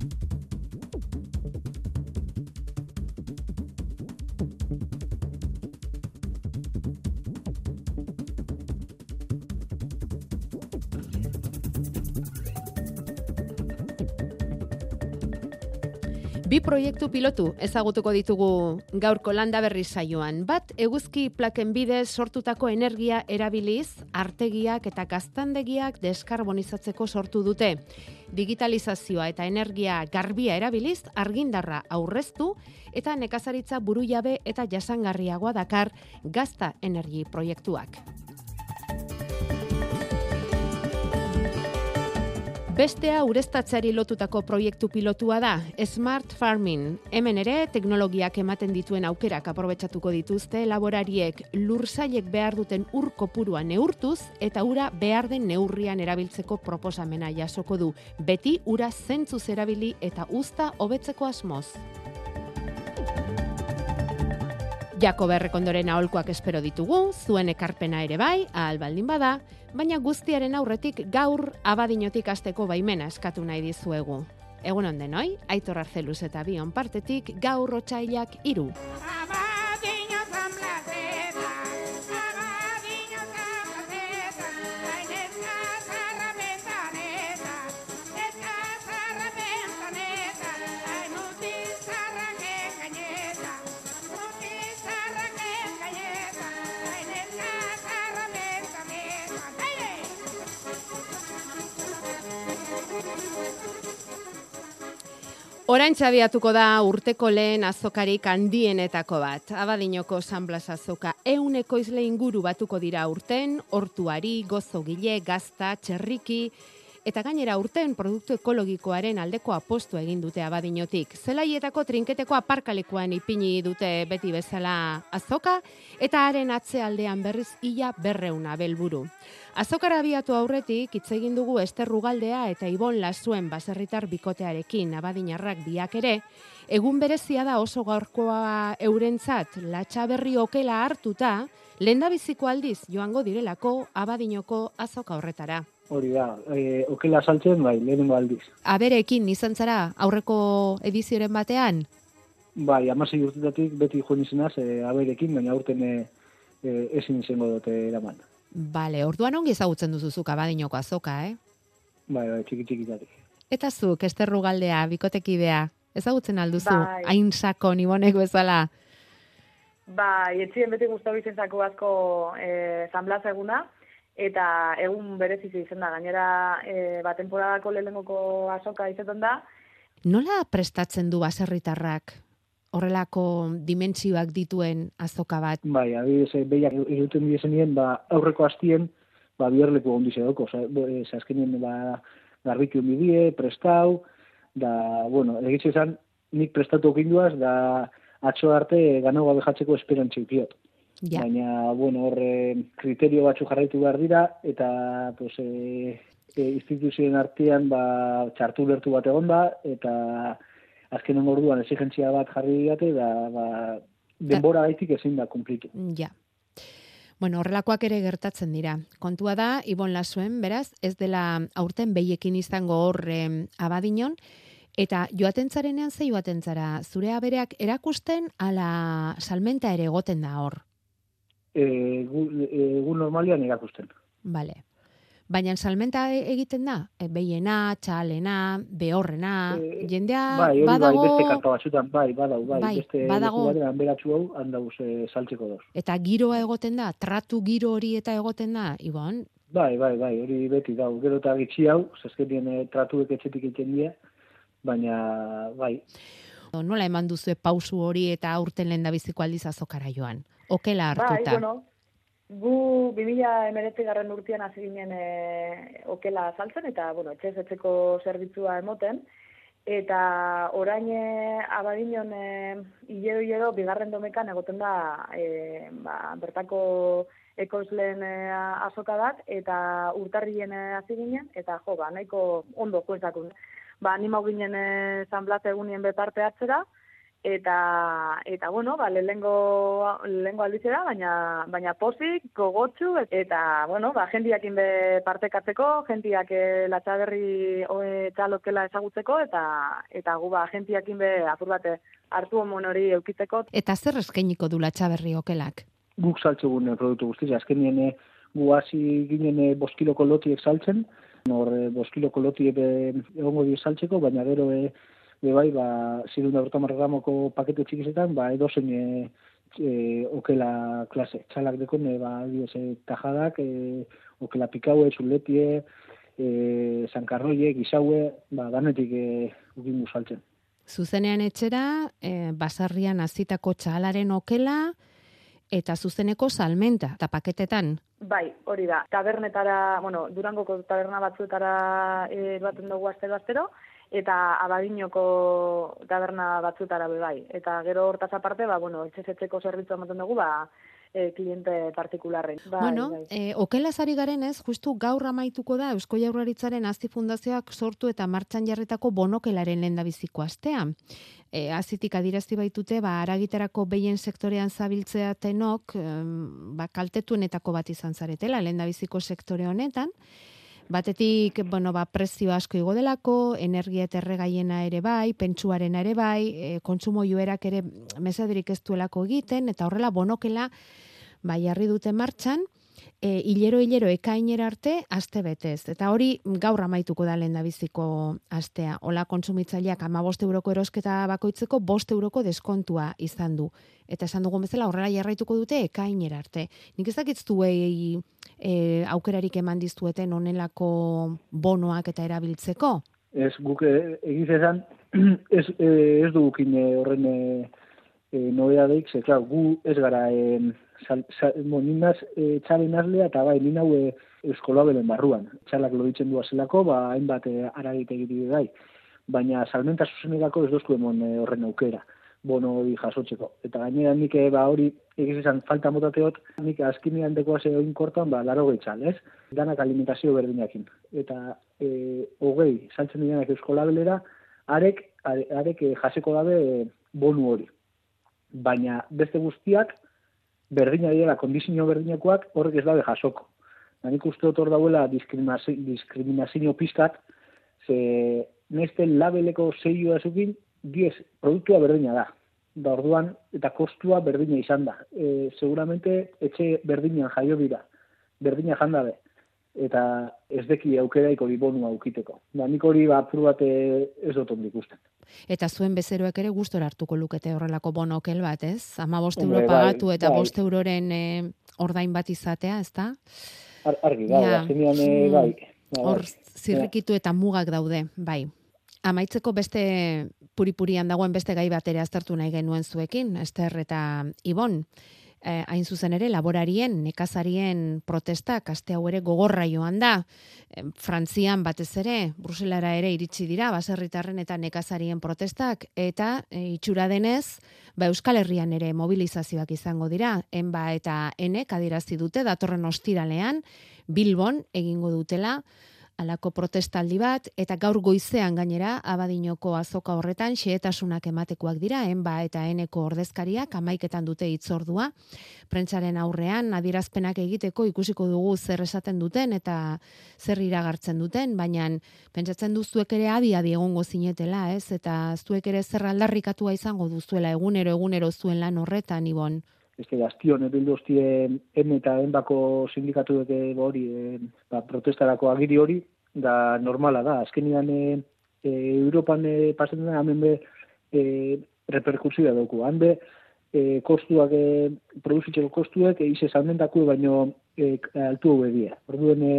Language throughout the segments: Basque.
Thank you. Bi proiektu pilotu ezagutuko ditugu gaurko landa berri saioan. Bat, eguzki plaken bidez sortutako energia erabiliz, artegiak eta gaztandegiak deskarbonizatzeko sortu dute. Digitalizazioa eta energia garbia erabiliz, argindarra aurreztu eta nekazaritza burujabe eta jasangarriagoa dakar gazta energi proiektuak. Bestea ureztatzeari lotutako proiektu pilotua da, Smart Farming. Hemen ere, teknologiak ematen dituen aukerak aprobetsatuko dituzte laborariek lursaiek behar duten ur kopurua neurtuz eta ura behar den neurrian erabiltzeko proposamena jasoko du. Beti ura zentzuz erabili eta usta hobetzeko asmoz. Jako berrekondoren aholkoak espero ditugu, zuen ekarpena ere bai, ahal baldin bada, baina guztiaren aurretik gaur abadinotik asteko baimena eskatu nahi dizuegu. Egun onden, oi? Aitor Arzeluz eta bion partetik gaur otxailak iru. Orain txabiatuko da urteko lehen azokarik handienetako bat. Abadinoko San Blas azoka euneko izle inguru batuko dira urten, hortuari, gozogile, gazta, txerriki, eta gainera urten produktu ekologikoaren aldeko apostu egin dute abadinotik. Zelaietako trinketeko aparkalekuan ipini dute beti bezala azoka, eta haren atzealdean berriz ia berreuna belburu. Azokara abiatu aurretik hitz egin dugu Ester Rugaldea eta Ibon Lasuen baserritar bikotearekin abadinarrak biak ere, egun berezia da oso gaurkoa eurentzat latxa berri okela hartuta, lendabiziko aldiz joango direlako abadinoko azoka horretara. Hori da, e, okela saltzen bai, lehenengo aldiz. Aberekin izan zara aurreko edizioren batean? Bai, amasei urtetatik beti joan izenaz, e, aberekin, baina aurten e, e, ezin izango dute eraman. Bale, orduan ongi ezagutzen duzuzuk abadinoko azoka, eh? Bai, bai, txiki txiki txiki. Eta zuk, esterru galdea, bikotekidea, ezagutzen alduzu, bai. hain sako nibonek bezala? Bai, etxien beti guztu bizen zako asko e, zanblaz eguna, eta egun berezizu izen da, gainera e, ba, temporadako lehenengoko azoka izetan da. Nola prestatzen du baserritarrak horrelako dimentsioak dituen azoka bat. Bai, adibidez, eh, behiak iruten dizenien, ba, aurreko hastien, ba, biherleku ondi zedoko. Osa, e, azkenien, ba, garbitu bidie, prestau, da, bueno, egitxe izan, nik prestatu okinduaz, da, atxo arte, gano gabe jatzeko esperantzi piot. Ja. Baina, bueno, horre, kriterio batzu jarraitu behar dira, eta, pues, e, e, instituzioen artean, ba, txartu lertu bat egon da, eta, azkenen orduan exigentzia bat jarri diate da ba, denbora gaitik ezin da kumplitu. Ja. Bueno, horrelakoak ere gertatzen dira. Kontua da, Ibon Lasuen, beraz, ez dela aurten behiekin izango hor abadinon, eta joatentzarenean ze joatentzara, zure abereak erakusten ala salmenta ere egoten da hor? E, gu, e, normalian erakusten. Bale. Baina salmenta e, egiten da? E, behiena, txalena, behorrena, e, jendea bai, hori badago... Bai, beste karta batzutan, bai, badau, bai, bai beste badago... batean beratxu hau, handauz e, saltzeko doz. Eta giroa egoten da, tratu giro hori eta egoten da, Ibon? Bai, bai, bai, hori beti dau. Gero eta gitxi hau, zazkenien e, tratuek etxetik egiten dira, baina, bai. Nola eman duzu pausu hori eta aurten lehen da biziko aldiz azokara joan? Okela hartuta? Bai, bueno, Gu 2000 emeretzi garren urtean hasi ginen e, okela saltzen eta, bueno, etxez etxeko zerbitzua emoten. Eta orain e, abadinon e, hilero hilero bigarren domekan egoten da e, ba, bertako ekoizleen e, azoka bat eta urtarrien hasi ginen eta jo, ba, nahiko ondo kuentzakun. Ba, anima ginen e, zanblat egunien betarte hartzera eta eta bueno, ba lehengo lehengo aldizera, baina baina pozik, gogotsu eta bueno, ba jendiakin be partekatzeko, jendiak e, latxaberri hoe txalokela ezagutzeko eta eta gu ba jendiakin be apur bate hartu omon hori eukitzeko. Eta zer eskainiko du latxaberri okelak? Guk saltzegun produktu guztiz, azkenien e, gu hasi ginen boskiloko lotiek saltzen, nor boskiloko lotiek egongo di saltzeko, baina gero e, bai, ba, zirunda bertamar gramoko pakete txikizetan, ba, edo zein e, e, okela klase. Txalak dekon, e, ba, dios, e, tajadak, e, okela pikaue, txuletie, e, zankarroie, gizaue, ba, danetik e, ukin saltzen. Zuzenean etxera, e, basarrian azitako txalaren okela, eta zuzeneko salmenta, eta paketetan. Bai, hori da. Tabernetara, bueno, durangoko taberna batzuetara e, baten dugu astero-astero, eta abadinoko taberna batzutara be bai. Eta gero hortaz aparte, ba, bueno, etxezetzeko zerbitzu ematen dugu, ba, e, kliente partikularren. Bai, bueno, bai. E, okela zari garen ez, justu gaur amaituko da Eusko Jaurlaritzaren azti fundazioak sortu eta martxan jarretako bonokelaren lehen biziko astea. E, azitik adirazti baitute, ba, aragiterako behien sektorean zabiltzea tenok, ba, kaltetuenetako bat izan zaretela, lehen biziko sektore honetan, Batetik, bueno, ba, prezio asko igo delako, energia terregaiena ere bai, pentsuarena ere bai, e, kontsumo joerak ere mesadirik ez duelako egiten, eta horrela bonokela, bai, jarri dute martxan, e, hilero hilero ekainera arte aste betez. Eta hori gaur amaituko da lehen biziko astea. Ola kontsumitzaileak ama boste euroko erosketa bakoitzeko boste euroko deskontua izan du. Eta esan dugun bezala horrela jarraituko dute ekainera arte. Nik ez dakitzu e, aukerarik eman diztueten onelako bonoak eta erabiltzeko? Ez, guk e, egiz esan, ez, e, ez dugukin horren e, e, nobea deik, ze, klar, gu ez gara e, sal, sal, mo, ninaz e, txale nazlea eta bai, nina hue euskola belen barruan. Txalak loditzen du azelako, ba, hainbat e, aragite gai. Baina salmenta zuzenegako ez dozku emon e, horren aukera bono hori jasotzeko. Eta gainera nik eh, ba hori egiz esan falta motateot, nik azkinean dekoa ze oin kortan, ba, laro gehitxal, ez? Danak alimentazio berdinakin. Eta e, hogei, saltzen direnak eusko labelera, arek, arek e, jaseko dabe e, bonu hori. Baina beste guztiak, berdina dira, kondizio berdinakoak, horrek ez dabe jasoko. Da nik uste otor dauela diskriminazio, diskriminazio pizkat, ze neste labeleko zeioa zukin, diez, produktua berdina da. Da orduan, eta kostua berdina izan da. E, seguramente, etxe berdinan jaio dira. Berdina janda be. Eta ez deki aukeraik hori bonu aukiteko. Da, nik hori ba, bate ez dut ondik usten. Eta zuen bezeroek ere gustora hartuko lukete horrelako bonokel bat, ez? Ama bost euro bai, pagatu eta bai. bost euroren e, ordain bat izatea, ez da? Ar, argi, bai, ja. bai, bai. Hor, zirrikitu eta mugak daude, bai. Amaitzeko beste puripurian dagoen beste gai bat ere aztertu nahi genuen zuekin, Ester eta Ibon. Eh, hain zuzen ere, laborarien, nekazarien protestak, aste hau ere gogorra joan da. Eh, Frantzian batez ere, Bruselara ere iritsi dira, baserritarren eta nekazarien protestak, eta eh, itxura denez, ba Euskal Herrian ere mobilizazioak izango dira, enba eta enek adirazi dute, datorren ostiralean, Bilbon egingo dutela, alako protestaldi bat, eta gaur goizean gainera, abadinoko azoka horretan, xeetasunak ematekoak dira, enba eta eneko ordezkariak, amaiketan dute itzordua, prentsaren aurrean, adierazpenak egiteko ikusiko dugu zer esaten duten, eta zer iragartzen duten, baina pentsatzen duzuek ere adi adi egongo zinetela, ez? Eta zuek ere zer aldarrikatua izango duzuela, egunero, egunero zuen lan horretan, ibon? Este gaztion ebildu hostie en eta enbako sindikatu dute hori e, ba, protestarako agiri hori da normala da. Azkenian e, e, Europan e, pasatzen da hemen be e, reperkusioa dauku. Hande e, kostuak e, produzitzeko kostuak e, ize salmentako baino e, altu hau egia. Orduen e,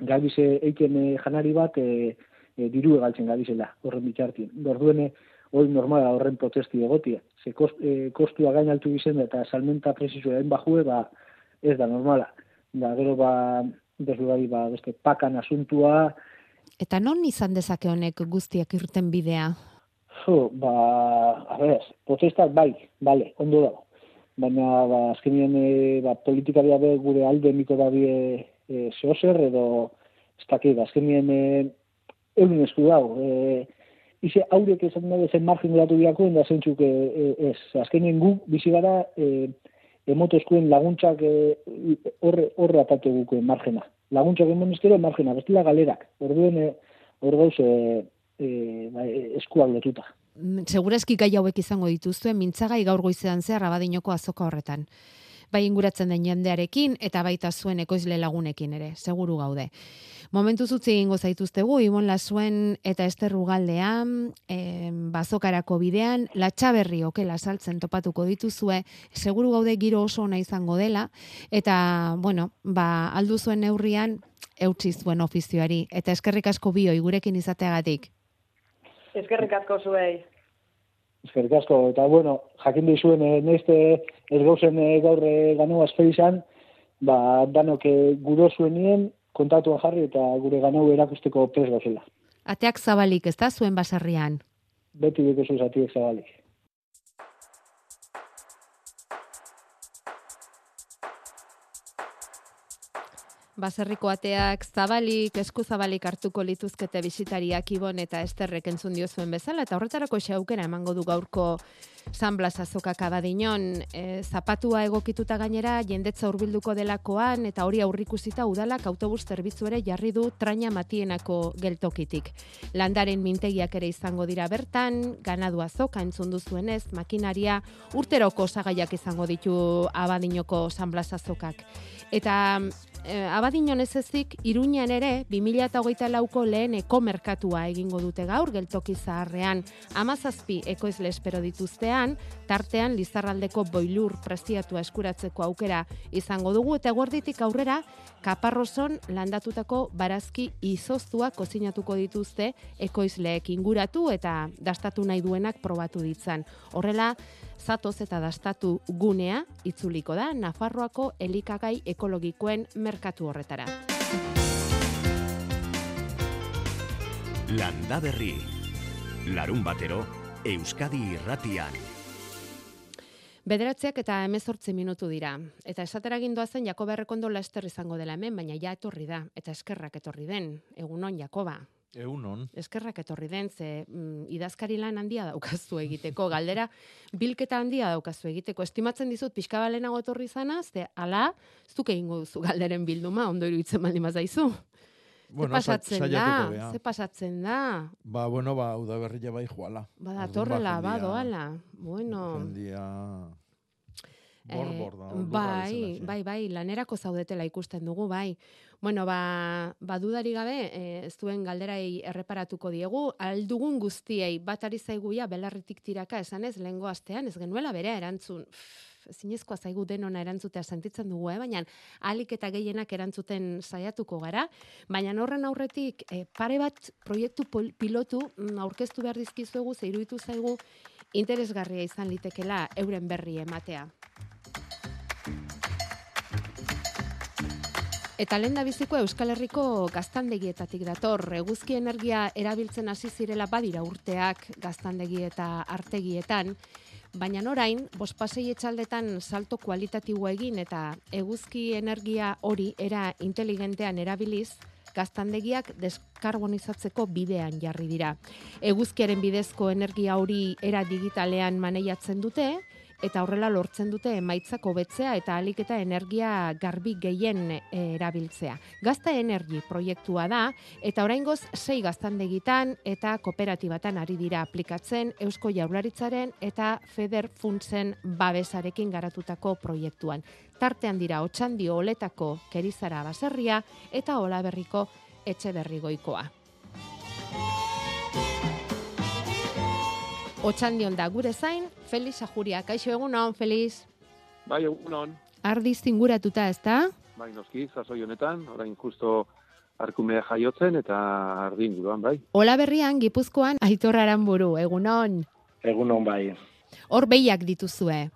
gabize eiken e, janari bat e, e, diru egaltzen gabizela horren bitxartien orduen e, hori normala horren protesti egotia. Ze kost, e, kostua gain altu gizen eta salmenta presizua den bajue, ba, ez da normala. Da, gero, ba, desugari, ba, beste, pakan asuntua. Eta non izan dezake honek guztiak irten bidea? Jo, ba, a ber, protestak bai, bale, ondo da. Baina, ba, azkenien, e, ba, politikaria be gure alde miko da bie e, zehozer, edo, ez dakit, azkenien, e, eurin esku dago, e, ize aurek esan dabe zen margen geratu diako, da zentzuk e, e, ez. Azkenien gu, bizi gara, e, emotozkoen laguntzak horre, horre apatu gukuen margena. Laguntzak emon ezkero margena, bestila galerak. Orduen, e, hor gauz, e, e, ba, eskuak lotuta. Segurazki gai hauek izango dituzue, mintzagai gaur goizean zehar abadinoko azoka horretan bai inguratzen den jendearekin eta baita zuen ekoizle lagunekin ere, seguru gaude. Momentu zutzi egingo zaituztegu, Ibon Lasuen eta Esterru galdean, e, bazokarako bidean, latxaberri okela saltzen topatuko dituzue, seguru gaude giro oso ona izango dela, eta, bueno, ba, aldu zuen neurrian, eutzi zuen ofizioari, eta eskerrik asko bioi gurekin izateagatik. Eskerrik asko zuei. Eskerrik asko, eta bueno, jakin dizuen, e, neste ez gauzen e, gaur e, ganu izan, ba, danok e, guro zuenien, kontatuan jarri eta gure ganau erakusteko pres gauzela. Ateak zabalik, ez da zuen basarrian? Beti dut zuz ateak zabalik. Baserriko ateak zabalik, esku zabalik hartuko lituzkete bisitariak ibon eta esterrek entzun dio zuen bezala, eta horretarako xaukera emango du gaurko San Blas azokak abadinon, e, zapatua egokituta gainera, jendetza hurbilduko delakoan, eta hori aurrikusita udalak autobus zerbitzu ere jarri du traina matienako geltokitik. Landaren mintegiak ere izango dira bertan, ganadu azoka entzun duzuenez, makinaria urteroko osagaiak izango ditu abadinoko San Blas azokak. Eta e, abadinon ez ezik, iruñan ere, 2008 lauko lehen eko merkatua egingo dute gaur, geltoki zaharrean, amazazpi ekoizle espero dituztean, tartean lizarraldeko boilur prestiatua eskuratzeko aukera izango dugu, eta guarditik aurrera, kaparroson landatutako barazki izoztua kozinatuko dituzte ekoizleek inguratu eta dastatu nahi duenak probatu ditzan. Horrela, zatoz eta dastatu gunea itzuliko da Nafarroako elikagai ekologikoen merkatu horretara. Landa berri. Larun batero, Euskadi irratian. Bederatzeak eta emezortzi minutu dira. Eta esatera gindoa zen Jakoba errekondo laster izango dela hemen, baina ja etorri da. Eta eskerrak etorri den. Egunon, Jakoba. Egunon. Eskerrak etorri den, ze mm, idazkari lan handia daukazu egiteko, galdera bilketa handia daukazu egiteko. Estimatzen dizut, pixka balenago etorri zana, ze ala, zuk egingo duzu galderen bilduma, ondo iruditzen baldin mazaizu. Bueno, ze pasatzen da, ze pasatzen da. Ba, bueno, ba, udaberria bai joala. Ba, da, torrela, ba, doala. Bueno. Jendia... Bor, bor, da, eh, bai, bai, bai, lanerako zaudetela ikusten dugu, bai. Bueno, ba, ba dudari gabe, e, ez duen galderai erreparatuko diegu, aldugun guztiei, bat ari zaiguia belarritik tiraka esan ez, lehengo astean, ez genuela bere erantzun, zinezkoa zaigu denona erantzutea sentitzen dugu, eh? baina alik eta gehienak erantzuten saiatuko gara, baina horren aurretik e, pare bat proiektu pilotu mm, aurkeztu behar dizkizuegu, zeiruditu zaigu interesgarria izan litekela euren berri ematea. Eta lehen da biziko Euskal Herriko gaztandegietatik dator. Eguzki energia erabiltzen hasi zirela badira urteak gaztandegi eta artegietan. Baina orain, bospasei etxaldetan salto kualitatiboa egin eta eguzki energia hori era inteligentean erabiliz, gaztandegiak deskarbonizatzeko bidean jarri dira. Eguzkiaren bidezko energia hori era digitalean maneiatzen dute, eta horrela lortzen dute emaitzak hobetzea eta alik eta energia garbi gehien eh, erabiltzea. Gazta energi proiektua da eta oraingoz sei gaztandegitan eta kooperatibatan ari dira aplikatzen Eusko Jaurlaritzaren eta Feder Funtsen babesarekin garatutako proiektuan. Tartean dira Otxandio Oletako Kerizara Baserria eta Olaberriko Etxeberrigoikoa. Otxandion da gure zain, Feliz Ajuria. Kaixo egunon, Feliz. Bai, egunon. Ardiz tinguratuta, ez da? Bai, noski, zazoi honetan, orain justo arkumea jaiotzen eta ardin guruan, bai. Ola berrian, Gipuzkoan, aitorraran buru, egunon. Egunon, bai. Hor behiak dituzue.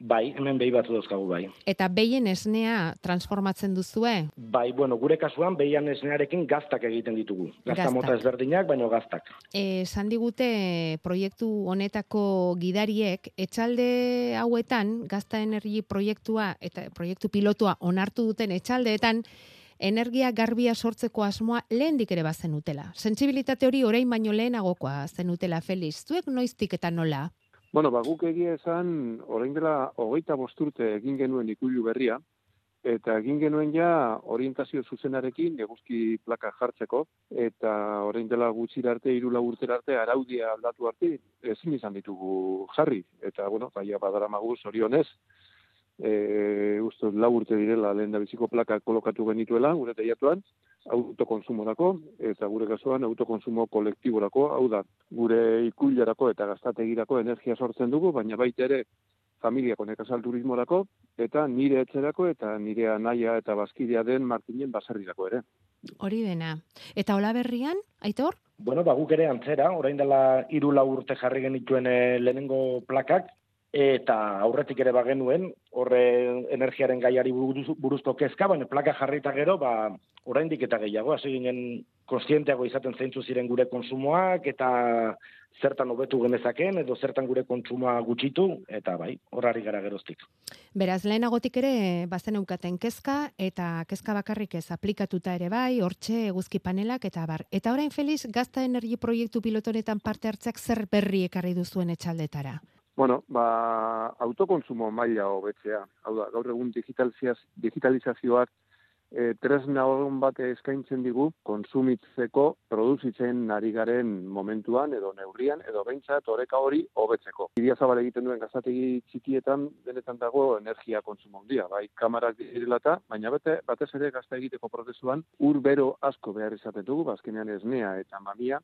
Bai, hemen behi batzu dauzkagu bai. Eta behien esnea transformatzen duzue? Bai, bueno, gure kasuan behian esnearekin gaztak egiten ditugu. Gazta mota ezberdinak, baino gaztak. E, digute proiektu honetako gidariek, etxalde hauetan, gazta energi proiektua eta proiektu pilotua onartu duten etxaldeetan, energia garbia sortzeko asmoa lehendik ere bazen utela. Sentsibilitate hori orain baino lehenagokoa zenutela, Feliz. Zuek noiztik eta nola? Bueno, ba, guk egia esan, orain dela hogeita bosturte egin genuen ikulu berria, eta egin genuen ja orientazio zuzenarekin eguzki plaka jartzeko, eta orain dela gutxira arte, irula urtera arte, araudia aldatu arte, ezin izan ditugu jarri. Eta, bueno, baia badara magu zorionez, e, uste lau urte direla lehen da biziko plaka kolokatu genituela, gure teiatuan, autokonsumorako, eta gure kasuan autokonsumo kolektiborako, hau da, gure ikularako eta gaztategirako energia sortzen dugu, baina baita ere familiako nekazal turismorako, eta nire etxerako eta nire anaia eta bazkidea den Martinen baserrirako ere. Hori dena. Eta hola berrian, aitor? Bueno, ba, guk ere antzera, orain dela hiru lau urte jarri genituen eh, lehenengo plakak, eta aurretik ere bagenuen, horre energiaren gaiari buruz, buruzko kezka, baina plaka jarrita gero, ba, oraindik eta gehiago, hasi ginen konstienteago izaten zeintzu ziren gure konsumoak, eta zertan hobetu genezaken, edo zertan gure kontsumoa gutxitu, eta bai, horari gara geroztik. Beraz, lehenagotik ere, bazen eukaten kezka, eta kezka bakarrik ez aplikatuta ere bai, hortxe eguzki panelak, eta bar. Eta orain, Feliz, gazta energi proiektu pilotonetan parte hartzeak zer berri ekarri duzuen etxaldetara? Bueno, ba, autokonsumo maila hobetzea. Hau da, gaur egun digitalizazioak e, tresna horren bat eskaintzen digu konsumitzeko produzitzen ari garen momentuan edo neurrian edo behintzat oreka hori hobetzeko. Idia zabal egiten duen gazategi txikietan denetan dago energia konsumo handia, bai kamarak direlata, baina bete, batez ere gazta egiteko prozesuan ur bero asko behar izaten dugu, bazkenean esnea eta mamia,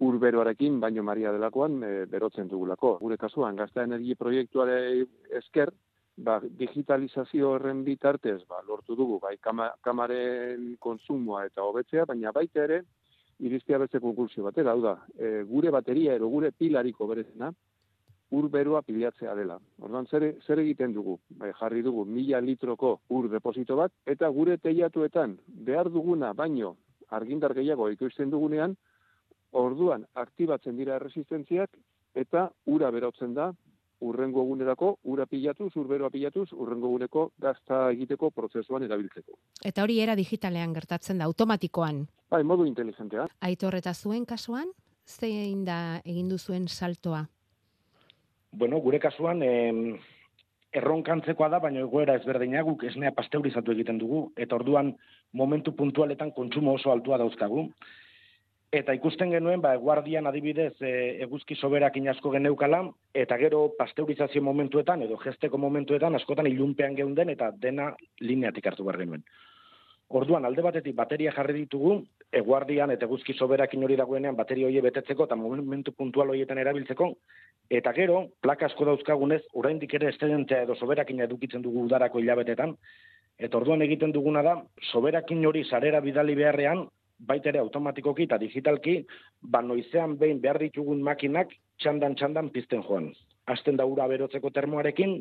urberoarekin, baino Maria delakoan, e, berotzen dugulako. Gure kasuan, gazta energi proiektuare esker, ba, digitalizazio horren bitartez, ba, lortu dugu, bai, kama, kamaren konsumoa eta hobetzea, baina baita ere, iriztia beste konkursio batera, hau da, e, gure bateria ero gure pilariko berezena, urberoa pilatzea dela. Orduan, zer, zer egiten dugu? Bai, jarri dugu mila litroko ur deposito bat, eta gure teiatuetan behar duguna baino argindar gehiago ikusten dugunean, Orduan aktibatzen dira erresistentziak eta ura berotzen da urrengo egunerako ura pilatuz, urberoa pilatuz, urrengo eguneko gazta egiteko prozesuan erabiltzeko. Eta hori era digitalean gertatzen da, automatikoan. Bai, modu inteligentea. Aitor eta zuen kasuan, zein da egin zuen saltoa? Bueno, gure kasuan, eh, erronkantzekoa da, baina egoera ezberdina guk esnea pasteurizatu egiten dugu, eta orduan momentu puntualetan kontsumo oso altua dauzkagu. Eta ikusten genuen, ba, guardian adibidez e, eguzki soberak inasko geneukala, eta gero pasteurizazio momentuetan, edo gesteko momentuetan, askotan ilunpean geunden, eta dena lineatik hartu behar genuen. Orduan, alde batetik bateria jarri ditugu, eguardian eta eguzki soberakin hori dagoenean bateria hori betetzeko eta momentu puntual horietan erabiltzeko, eta gero, plaka asko dauzkagunez, oraindik ere estedentea edo soberakin edukitzen dugu udarako hilabetetan, eta orduan egiten duguna da, soberakin hori sarera bidali beharrean, baita ere automatikoki eta digitalki, ba noizean behin behar ditugun makinak txandan txandan pizten joan. Azten da ura berotzeko termoarekin,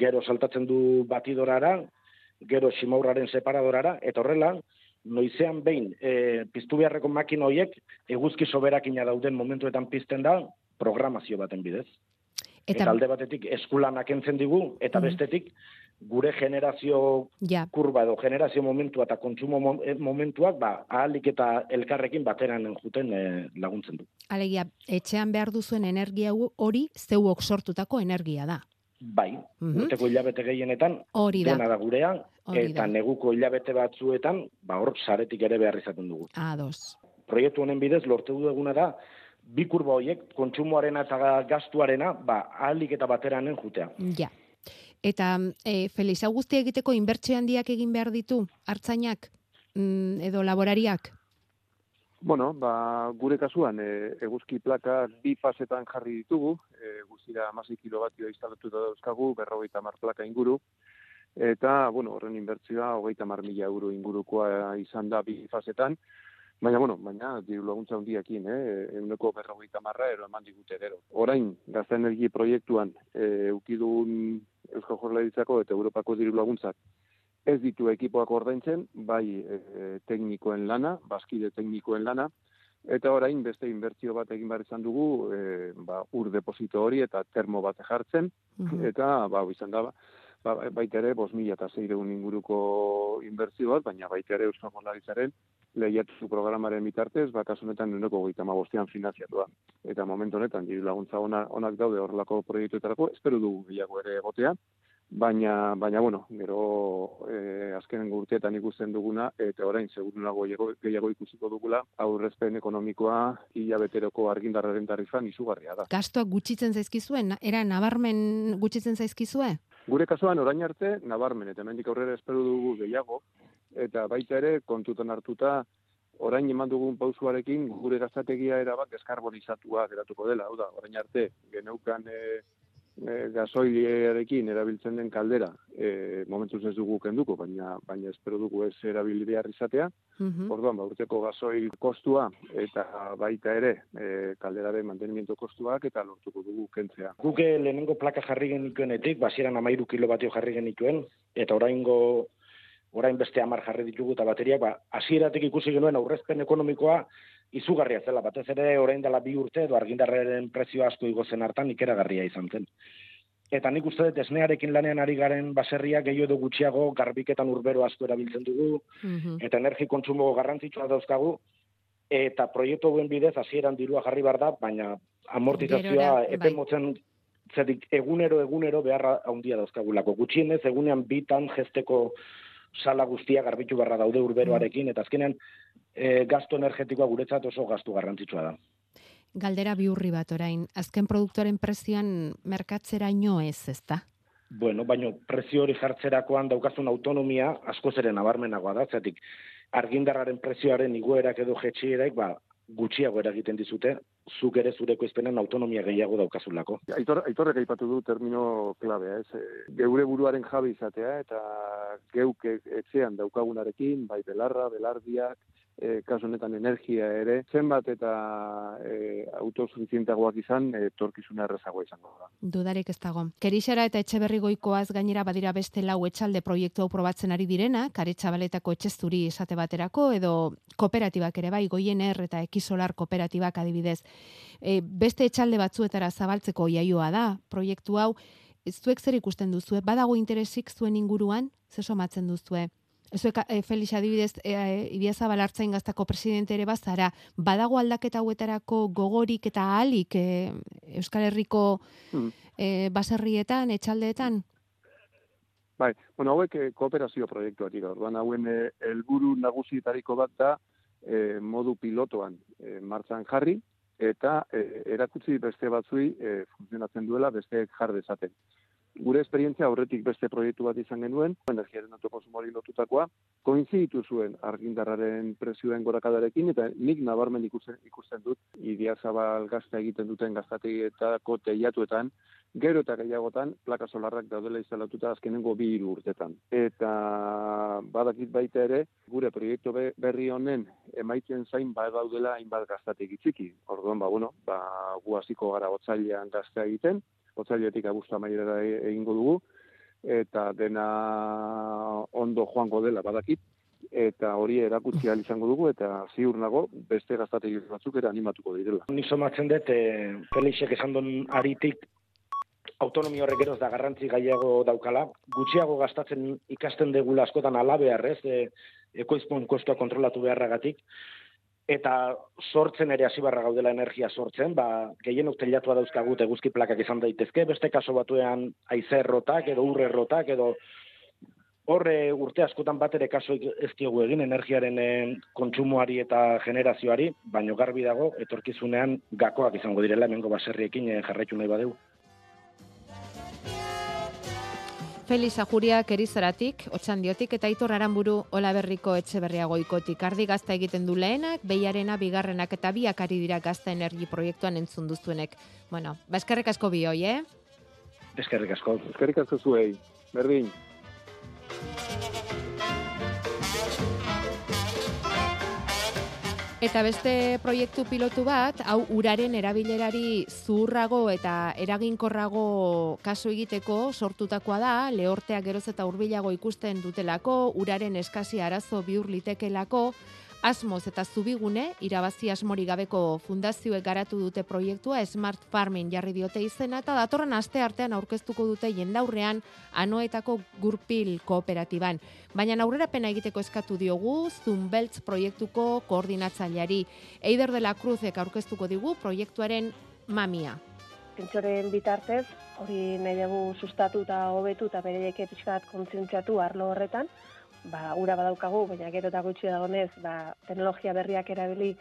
gero saltatzen du batidorara, gero simaurraren separadorara, eta horrela, noizean behin e, piztu beharreko makina horiek eguzki soberakina dauden momentuetan pizten da programazio baten bidez. Eta, alde batetik eskulanak entzen digu, eta bestetik gure generazio ja. kurba edo generazio momentua eta kontsumo eh, momentuak ba ahalik eta elkarrekin bateran juten e, laguntzen du. Alegia, etxean behar duzuen energia hori zeuok sortutako energia da. Bai, mm -hmm. urteko hilabete gehienetan hori da. dena da gurean, eta neguko hilabete batzuetan, ba hor saretik ere behar izaten dugu. Ados. Proiektu honen bidez, lortu duguna da, bi kurba horiek, kontsumoarena eta gastuarena, ba, ahalik eta bateranen jutea. Ja. Eta e, Feliz Augusti egiteko inbertsio handiak egin behar ditu hartzainak mm, edo laborariak? Bueno, ba, gure kasuan e, eguzki plaka bi fasetan jarri ditugu, e, guztira amasei kilobatio instalatu da dauzkagu, berrogeita mar plaka inguru, eta, bueno, horren inbertzioa hogeita mar mila euro ingurukoa izan da bi fasetan, Baina, bueno, baina, diru laguntza hundiakin, eh? euneko berrogeita marra, ero eman digute ero. Orain, gazta energi proiektuan, e, ukidun Eusko Jorlaritzako eta Europako diru laguntzak, ez ditu ekipoak ordaintzen, bai e, teknikoen lana, baskide teknikoen lana, eta orain beste inbertsio bat egin behar izan dugu, e, ba, ur deposito hori eta termo bat jartzen, eta, ba, izan da, ba, baita ere, bos mila eta zeireun inguruko inbertzio bat, baina baita ere Euskal Jaurlaritzaren lehiatu programaren bitartez, ba, kasu honetan nuneko goita magostean finanziatua. Eta momentu honetan, diru laguntza ona, onak daude horrelako proiektuetarako, espero dugu gehiago ere egotea, baina, baina bueno, gero e, azkenen urteetan ikusten duguna, eta orain seguru nago gehiago, ikusiko dugula, aurrezpen ekonomikoa hilabeteroko argindarraren tarifan izugarria da. Gastoak gutxitzen zaizkizuen, era nabarmen gutxitzen zaizkizue? Gure kasuan orain arte, nabarmen, eta hemendik aurrera espero dugu gehiago, eta baita ere, kontutan hartuta, orain eman dugun pausuarekin, gure gaztategia erabat deskarbonizatua geratuko dela, hau da, orain arte, geneukan e, e, gasoiliarekin erabiltzen den kaldera, e, momentuz ez dugu kenduko, baina baina espero dugu ez erabili behar izatea. Mhm. Orduan, ba, urteko gasoil kostua eta baita ere e, kalderaren mantenimiento kostuak eta lortuko dugu kentzea. Guk eh, lehenengo plaka jarri genituenetik, basieran amairu kilobatio jarri genituen, eta oraingo orain beste amar jarri ditugu eta bateriak, ba, hasieratik ikusi genuen aurrezpen ekonomikoa izugarria zela, batez ere orain dela bi urte edo argindarraren prezio asko igo zen hartan ikeragarria izan zen. Eta nik uste dut esnearekin lanean ari garen baserriak gehiago edo gutxiago garbiketan urbero asko erabiltzen dugu, Mhm. eta energi kontsumo garrantzitsua dauzkagu, eta proiektu hauen bidez hasieran dirua jarri behar da, baina amortizazioa Gerora, epe bai. motzen zedik egunero egunero beharra handia dauzkagulako. Gutxienez egunean bitan gesteko sala guztia garbitu barra daude urberoarekin, eta azkenean e, gasto energetikoa guretzat oso gastu garrantzitsua da. Galdera biurri bat orain, azken produktoren prezioan merkatzeraino ez, ezta? Bueno, baino prezio hori jartzerakoan daukazun autonomia askoz ere nabarmenagoa da, zetik argindarraren prezioaren igoerak edo jetxieraik, ba, gutxiago eragiten dizute, zuk ere zureko izpenen autonomia gehiago daukazulako. Aitor, aitorrek aipatu du termino klabea, ez? E, Geure buruaren jabe izatea eta geuk e- etxean daukagunarekin, bai belarra, belardiak, e, kasu honetan energia ere, zenbat eta e, autosuficienteagoak izan, e, torkizuna errezagoa izango da. Dudarik ez dago. Kerixera eta etxeberri goikoaz gainera badira beste lau etxalde proiektu hau probatzen ari direna, karetxabaletako etxezturi esate baterako, edo kooperatibak ere bai, goiener eta ekisolar kooperatibak adibidez. E, beste etxalde batzuetara zabaltzeko iaioa da, proiektu hau, zuek zer ikusten duzue? Badago interesik zuen inguruan? Zer somatzen duzue? Zuek, e, Felix adibidez, e, e, Ibiazabal hartzain gaztako presidente ere bazara, badago aldaketa hauetarako gogorik eta ahalik e, Euskal Herriko Mm. e, baserrietan, etxaldeetan? Bai, bueno, hauek eh, kooperazio proiektuak dira. Orduan hauen eh, helburu nagusietariko bat da eh, modu pilotoan eh, martxan jarri eta eh, erakutsi beste batzui eh, funtzionatzen duela besteek jar dezaten. Gure esperientzia aurretik beste proiektu bat izan genuen, energiaren autokonsumoari lotutakoa, koinziditu zuen argindarraren prezioen gorakadarekin, eta nik nabarmen ikusten, ikusten dut, idia zabal gazta egiten duten gaztategietako teiatuetan, gero eta gehiagotan plaka solarrak daudela instalatuta azkenengo bi hiru urtetan. Eta badakit baita ere, gure proiektu be- berri honen emaitzen zain badaudela hainbat gaztategi txiki. Orduan, ba, bueno, ba, gu hasiko gara otzailean gaztea egiten, otzailetik abuztu amaierara e- egingo dugu, eta dena ondo joango dela badakit, eta hori erakutsi ahal izango dugu, eta ziur nago beste gaztategi batzuk ere animatuko direla. Ni somatzen dut, e, Felixek esan duen aritik, autonomia horrek geroz da garrantzi gaiago daukala, gutxiago gastatzen ikasten degula askotan alabearrez, e, ekoizpon kostua kontrolatu beharragatik, eta sortzen ere hasi barra gaudela energia sortzen, ba, gehienok teilatua dauzkagu eta eguzki plakak izan daitezke, beste kaso batuean haize errotak edo urre errotak edo horre urte askotan bat ere kaso ez diogu egin energiaren eh, kontsumoari eta generazioari, baino garbi dago etorkizunean gakoak izango direla hemengo baserriekin eh, jarraitu nahi badeu. Felix Ajuriak erizaratik, otxandiotik eta Aitor Aramburu Olaberriko etxeberria goikotik. Ardi gazta egiten du lehenak, behiarena, bigarrenak eta biak ari dira gazta energi proiektuan entzun duztuenek. Bueno, baskarrek asko bi hoi, eh? Eskerrik asko. Eskerrik asko zuei, berdin. Eta beste proiektu pilotu bat, hau uraren erabilerari zuhurrago eta eraginkorrago kasu egiteko sortutakoa da, lehorteak geroz eta hurbilago ikusten dutelako, uraren eskasi arazo bihur litekelako, Asmoz eta Zubigune, irabazi asmori gabeko fundazioek garatu dute proiektua Smart Farming jarri diote izena eta datorren aste artean aurkeztuko dute jendaurrean anoetako gurpil kooperatiban. Baina aurrerapena egiteko eskatu diogu Zumbeltz proiektuko koordinatzaileari. Eider de la Cruzek aurkeztuko digu proiektuaren mamia. Zentsoren bitartez, hori nahi dugu sustatu eta hobetu eta bereieke pixkat kontzientziatu arlo horretan, ba, ura badaukagu, baina gero eta gutxi dagonez, ba, teknologia berriak erabili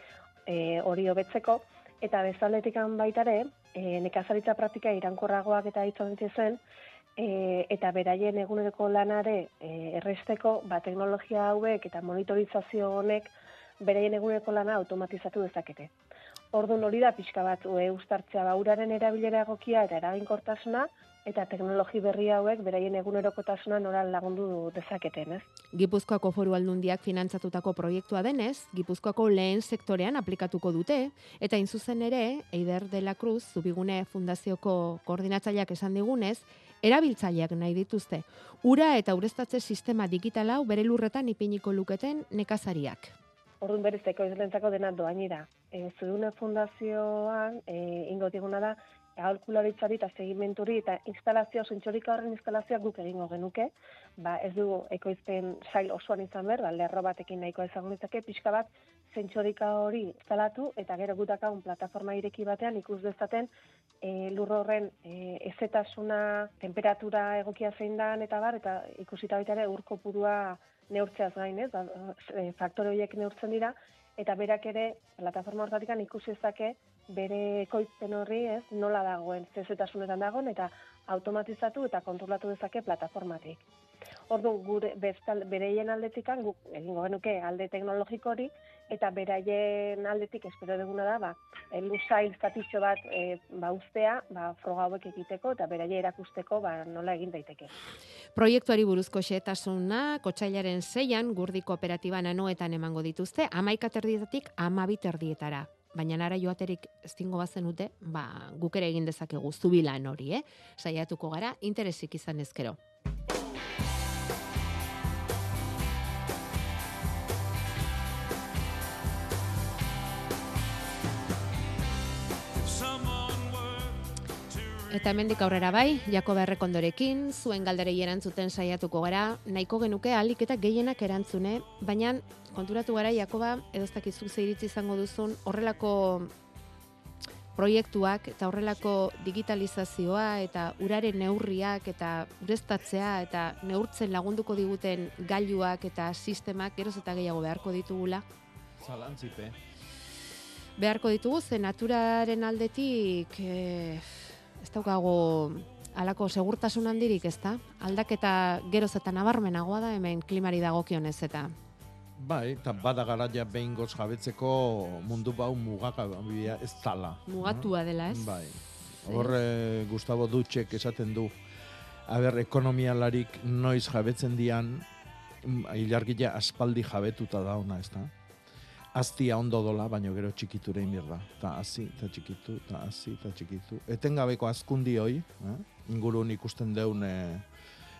e, hori hobetzeko, eta bezaletik baitare, e, nekazaritza praktika irankorragoak eta izan zen, e, eta beraien eguneroko lanare e, erresteko, ba, teknologia hauek eta monitorizazio honek beraien eguneroko lana automatizatu dezakete. Orduan hori da pixka bat e, ustartzea ba, uraren erabilera egokia eta eraginkortasuna, eta teknologi berri hauek beraien egunerokotasuna nora lagundu dezaketen, ez? Gipuzkoako Foru Aldundiak finantzatutako proiektua denez, Gipuzkoako lehen sektorean aplikatuko dute eta in zuzen ere Eider de la Cruz Zubigune Fundazioko koordinatzaileak esan digunez, erabiltzaileak nahi dituzte. Ura eta ureztatze sistema digital hau bere lurretan ipiniko luketen nekazariak. Orduan berezeko izlentzako dena doainira. E, Zudune Fundazioan e, ingotiguna da aholkularitzari eta segimenturi eta instalazio, zentsorika horren instalazioak guk egingo genuke, ba ez dugu ekoizpen sail osoan izan behar, ba, lerro batekin nahiko ezagun ditzake, pixka bat zentsorika hori instalatu eta gero gutakaun plataforma ireki batean ikus dezaten e, lurro horren e, ezetasuna, temperatura egokia zein dan eta bar, eta ikusita baita ere urko purua neurtzeaz gain, ez, ba, e, faktore horiek neurtzen dira, eta berak ere plataforma hortatik ikusi ezake bere ekoizpen horri, ez, nola dagoen, zezetasunetan dagoen eta automatizatu eta kontrolatu dezake plataformatik. Orduan, gure bestal, bereien aldetikan, guk egingo genuke alde teknologiko hori, eta beraien aldetik espero duguna da, ba, lusail statitxo bat e, ba, ustea, ba, froga hauek egiteko, eta beraie erakusteko ba, nola egin daiteke. Proiektuari buruzko xetasuna, kotxailaren zeian, gurdi kooperatiban anoetan emango dituzte, amaika terdietatik amabit erdietara. Baina nara joaterik estingo bazen dute, ba, guk ere egin dezakegu zubilan hori, eh? Saiatuko gara, interesik izan ezkero. Eta hemendik aurrera bai, Jakoba Errekondorekin, zuen galderei erantzuten saiatuko gara, nahiko genuke alik eta gehienak erantzune, baina konturatu gara Jakoba, edo ez dakizu iritzi izango duzun, horrelako proiektuak eta horrelako digitalizazioa eta uraren neurriak eta ureztatzea eta neurtzen lagunduko diguten gailuak eta sistemak geroz eta gehiago beharko ditugula. Zalantzipe. Beharko ditugu, ze naturaren aldetik... Eh, ez daukago alako segurtasun handirik, ez da? Aldaketa geroz eta nabarmenagoa da hemen klimari dagokionez eta. Bai, eta bada garaia behin goz jabetzeko mundu bau mugaka ez tala. Mugatua dela, ez? Bai. Horre Gustavo Dutxek esaten du, haber, ekonomialarik noiz jabetzen dian, ilargila aspaldi jabetuta dauna, ez da? Aztia ondo dola, baino gero txikiture inbirda. Ta hazi, eta txikitu, eta hazi, eta txikitu. Etengabeko azkundi hoi, eh? ingurun ikusten deun eh,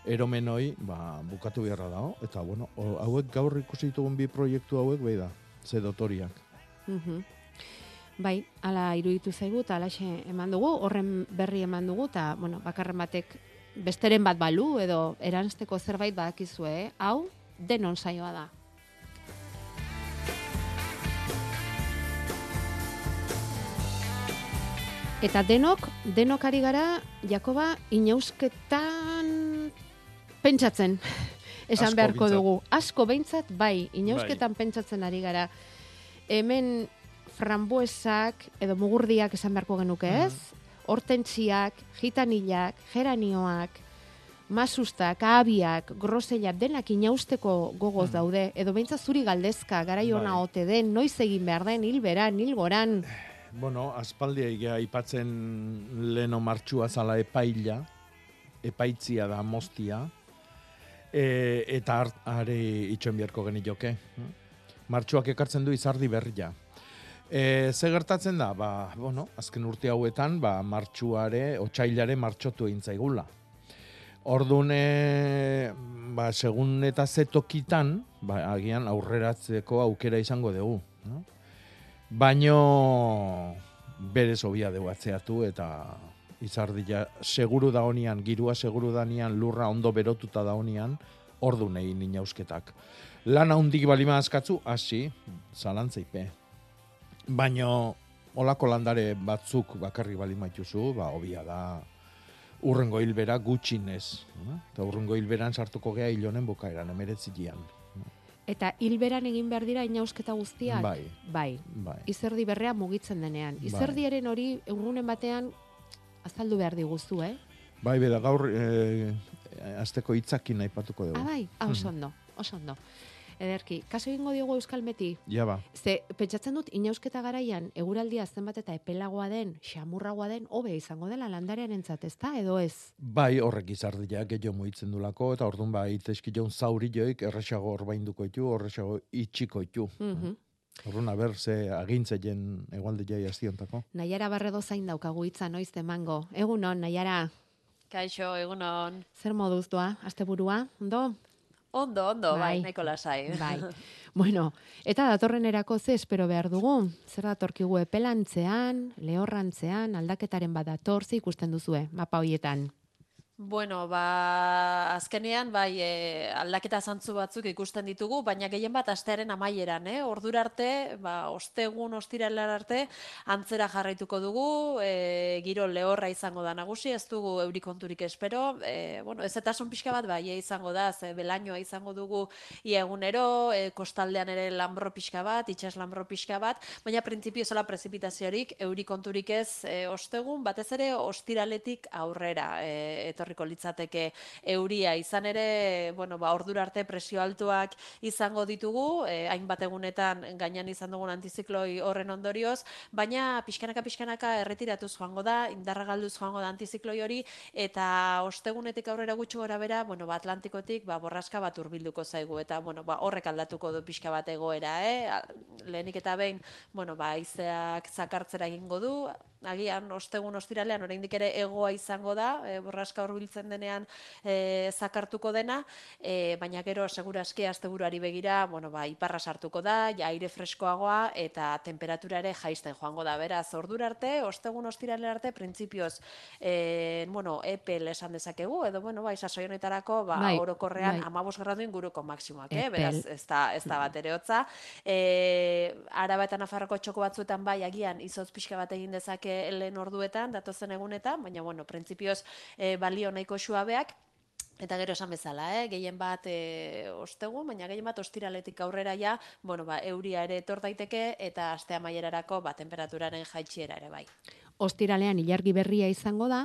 eromen hoi, ba, bukatu beharra dago. Eta, bueno, hauek gaur ikusi ditugun bi proiektu hauek, bai da, ze dotoriak. Mm Bai, ala iruditu zaigu, eta alaxe eman dugu, horren berri eman dugu, eta, bueno, bakarren batek besteren bat balu, edo eranzteko zerbait badakizue, eh? hau, denon saioa da. Eta denok, denok ari gara, Jakoba, inausketan pentsatzen, esan beharko dugu. Asko behintzat, bai, inausketan bai. pentsatzen ari gara. Hemen frambuesak edo mugurdiak esan beharko genuke ez? Mm. Hortentziak, gitanilak, geranioak, masustak, abiak, groseiak, denak inausteko gogoz mm. daude. Edo behintzat zuri galdezka, gara bai. ote den, noiz egin behar den, hilberan, hilgoran bueno, aspaldi egia aipatzen leno martxua zala epaila, epaitzia da mostia, e, eta are itxoen biharko geni joke. Martxuak ekartzen du izardi berria. E, ze gertatzen da, ba, bueno, azken urte hauetan, ba, martxuare, otxailare martxotu egin zaigula. Ordune, ba, segun eta zetokitan, ba, agian aurreratzeko aukera izango dugu. No? Baino berez obia dugu atzeatu eta izardia seguru da honian, girua seguru da lurra ondo berotuta da honian, ordu nahi ninausketak. Lan handik balima askatzu, hasi, zalantzeipe. Baino, olako landare batzuk bakarri balima ituzu, ba, obia da, urrengo hilbera gutxinez. Eta urrengo hilberan sartuko gea hilonen bukaeran, emeretzilean. Eta hilberan egin behar dira inausketa guztiak? Bai. Bai. bai. Izerdi berrea mugitzen denean. Bai. Izerdiaren hori egunen batean azaldu behar diguzu, eh? Bai, beda, gaur e, azteko hitzakin aipatuko dugu. Ah, bai, ah, oso ondo, oso ondo. Ederki, kaso egingo diogu Euskal Meti? Ja, ba. Ze, pentsatzen dut, inausketa garaian, eguraldia zenbat eta epelagoa den, xamurragoa den, hobe izango dela landarean entzat, ez da, edo ez? Bai, horrek izardia gehiago muitzen dulako, eta orduan bai, teski jaun zauri joik, erresago orbainduko itu, erresago itxiko itu. Mm -hmm. Orduan, aber, ze agintzeien egualde jai aziontako. Naiara barredo zain daukagu itza noiz emango. Egunon, Naiara. Kaixo, egunon. Zer moduz doa, asteburua, ondo? Ondo, ondo, bai, bai nahiko lasai. Bai. bueno, eta datorren erako ze espero behar dugu? Zer datorkigu epelantzean, lehorrantzean, aldaketaren badator, ze ikusten duzue, mapa hoietan? Bueno, ba, azkenean, bai, e, aldaketa zantzu batzuk ikusten ditugu, baina gehien bat astearen amaieran, eh? Ordura arte, ba, ostegun, ostiralar arte, antzera jarraituko dugu, e, giro lehorra izango da nagusi, ez dugu eurikonturik espero, e, bueno, ez eta pixka bat, bai, izango da, ze belainoa izango dugu egunero, e, kostaldean ere lambro pixka bat, itxas lambro pixka bat, baina printzipio zola prezipitaziorik, eurikonturik ez e, ostegun, batez ere, ostiraletik aurrera, e, etorriko litzateke euria. Izan ere, bueno, ba ordura arte presio altuak izango ditugu, eh, hainbat egunetan gainan izan dugun antizikloi horren ondorioz, baina pixkanaka pixkanaka erretiratuz joango da, indarra galduz joango da antizikloi hori eta ostegunetik aurrera gutxi gora bera, bueno, ba Atlantikotik ba borraska bat hurbilduko zaigu. Eta bueno, ba horrek aldatuko du pixka bat egoera, eh? Lehenik eta behin, bueno, ba izeak zakartzera egingo du, agian ostegun ostiralean oraindik ere egoa izango da, e, borraska hurbiltzen denean e, zakartuko dena, e, baina gero segurazki asteburuari begira, bueno, ba, iparra sartuko da, ja aire freskoagoa eta temperatura ere jaisten joango da. Beraz, ordura arte, ostegun ostirale arte printzipioz e, bueno, epel esan dezakegu edo bueno, bai sasoi honetarako ba bai, orokorrean bai. 15 gradu inguruko maksimoak, eh? Beraz, ez da ez da bat ere hotza. Eh, Araba eta Nafarroko txoko batzuetan bai agian izotz pixka bat egin dezake lehen orduetan, datozen egunetan, baina, bueno, printzipioz e, balio nahiko suabeak, Eta gero esan bezala, eh? gehien bat e, ostegu, baina gehien bat ostiraletik aurrera ja, bueno, ba, euria ere etor daiteke eta astea maierarako ba, temperaturaren jaitxiera ere bai. Ostiralean ilargi berria izango da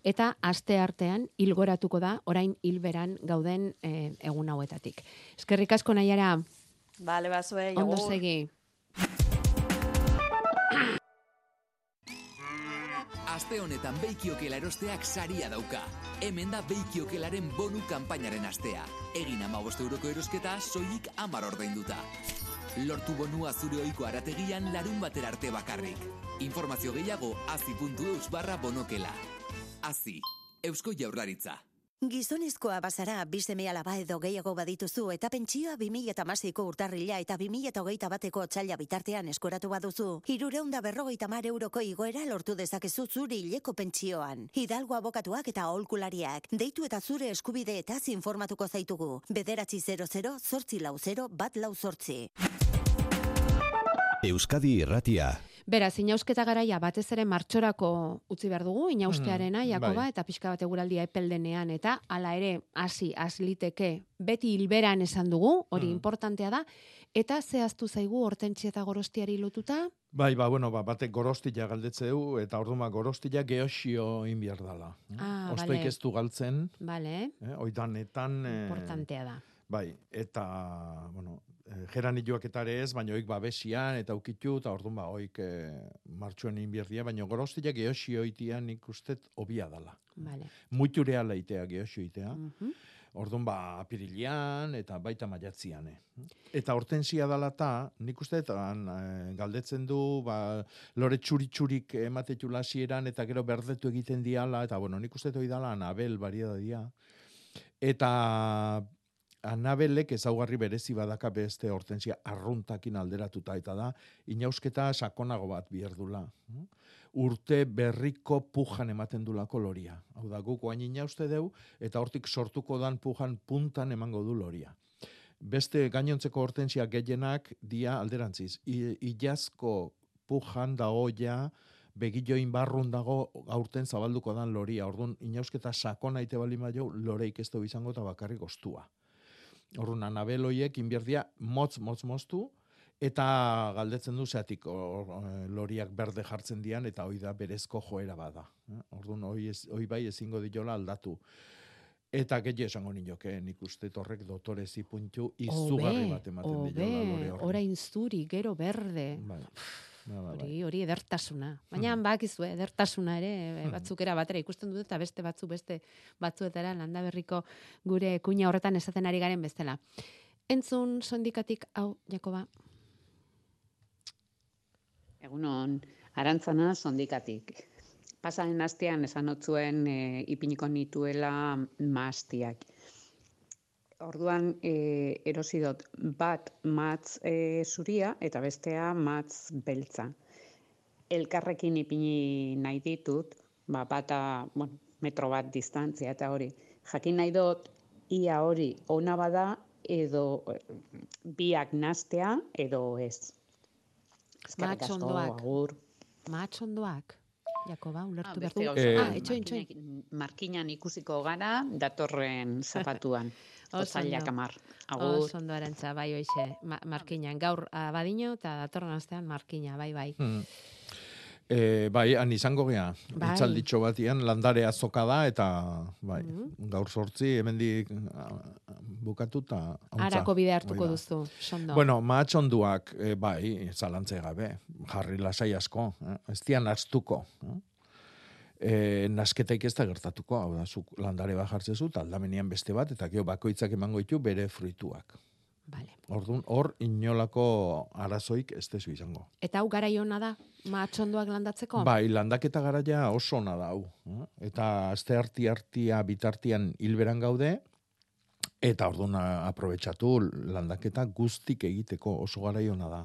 eta aste artean ilgoratuko da orain hilberan gauden e, egun hauetatik. Eskerrik asko nahiara. Bale, bazue, Ondo segi. Aste honetan Beikiokel erosteak saria dauka. Hemen da Beikiokelaren bonu kanpainaren astea. Egin ama euroko erosketa soilik amar ordainduta. Lortu bonua zure oiko arategian larun batera arte bakarrik. Informazio gehiago azi.eus barra bonokela. Azi, Eusko Jaurlaritza. Gizonezkoa bazara, bizeme alaba edo gehiago badituzu eta pentsioa 2008ko urtarrila eta 2008 bateko txaila bitartean eskoratu baduzu. Hirureunda berrogeita mar euroko igoera lortu dezakezu zuri hileko pentsioan. Hidalgo abokatuak eta aholkulariak. Deitu eta zure eskubide eta informatuko zaitugu. Bederatzi 00 zortzi lau 0 bat lau zortzi. Euskadi Irratia. Beraz, inausketa garaia batez ere martxorako utzi behar dugu, inaustearena, mm, Jakoba, bai. eta pixka bat eguraldia epeldenean, eta hala ere, hasi asliteke, beti hilberan esan dugu, hori mm. importantea da, eta zehaztu zaigu hortentsi eta gorostiari lotuta? Bai, ba, bueno, ba, batek gorostia galdetze du, eta orduma gorostia geosio inbiar dala. Ah, Ostoik ez du galtzen. Vale. Eh, oitanetan... Eh, importantea da. Bai, eta, bueno, jeran etare ez, baina oik babesian, eta ukitu, eta orduan ba, oik e, martxuen inbierdia, baina gorostilak geosio oitia nik ustet obia dala. Vale. Muitu reala itea geosio itea. Mm Orduan ba, apirilian eta baita maiatzian. Eh. Eta hortensia dala eta, nik uste, e, galdetzen du, ba, lore txuri-txurik ematetu lasieran, eta gero berdetu egiten diala, eta bueno, nik uste doi dala, anabel, baria da dia Eta anabelek ezaugarri berezi badaka beste hortensia arruntakin alderatuta eta da, inausketa sakonago bat bierdula. Urte berriko pujan ematen dulako loria. Hau da, guk oain inauste deu, eta hortik sortuko dan pujan puntan emango du loria. Beste gainontzeko hortensia gehienak dia alderantziz. I, ilazko pujan da oia, begilloin barrun dago aurten zabalduko dan loria. Orduan, inausketa sakona ite bali maio, loreik ez du izango eta bakarrik ostua. Orduan, anabel hoiek inbierdia motz, motz, moztu, eta galdetzen du zeatik or, loriak berde jartzen dian, eta hoi da berezko joera bada. Eh? Orduan, hoi, ez, hoi bai ezingo diola aldatu. Eta gehi esango nioke, nik uste torrek dotorezi puntu izugarri bat ematen diola lore horri. orain zuri, gero berde. Bai. Ba, ba, bai. Hori, hori edertasuna. Baina mm. bakizu, edertasuna ere, eh, batzuk era batera ikusten dut eta beste batzu beste batzuetara landa berriko gure kuña horretan esaten ari garen bestela. Entzun sondikatik hau, Jakoba. Egunon, arantzana sondikatik. Pasaren astean esan otzuen e, ipiniko nituela maastiak. Orduan e, erosi dut bat matz e, zuria eta bestea matz beltza. Elkarrekin ipini nahi ditut, ba, bata bueno, metro bat distantzia eta hori. Jakin nahi dut ia hori ona bada edo biak nastea edo ez. Eskerrik asko, Matxondoak. agur. Matxondoak. Jakoba, ulertu Ah, behar Eh, ah, etxoin, etxoin. Markinan ikusiko gara datorren zapatuan. Otzailak amar. Agur. Oso ondo arantza, bai hoixe, ma, markinan. Gaur abadino eta datorren astean markina, bai, bai. Hmm. E, bai, han izango gea. Bai. Itzalditxo batian, landare azoka da, eta bai, Mhm. gaur sortzi, hemendik ah, bukatu eta. Arako bide hartuko da. duzu, sondo. Bueno, mahatxonduak, e, bai, zalantze gabe, jarri lasai asko, eh? ez dian astuko. Eh? E, nasketak ez da gertatuko, hau da, zuk landare bat jartzezu, aldamenean beste bat, eta gero bakoitzak emango ditu bere fruituak. Vale. Orduan, hor inolako arazoik ez dezu izango. Eta hau garai ona da, matxondoak landatzeko? Bai, landaketa garaia oso ona da hau. eh? Eta aste harti hartia bitartian hilberan gaude, eta orduan a- aprobetxatu landaketa guztik egiteko oso garai ona da.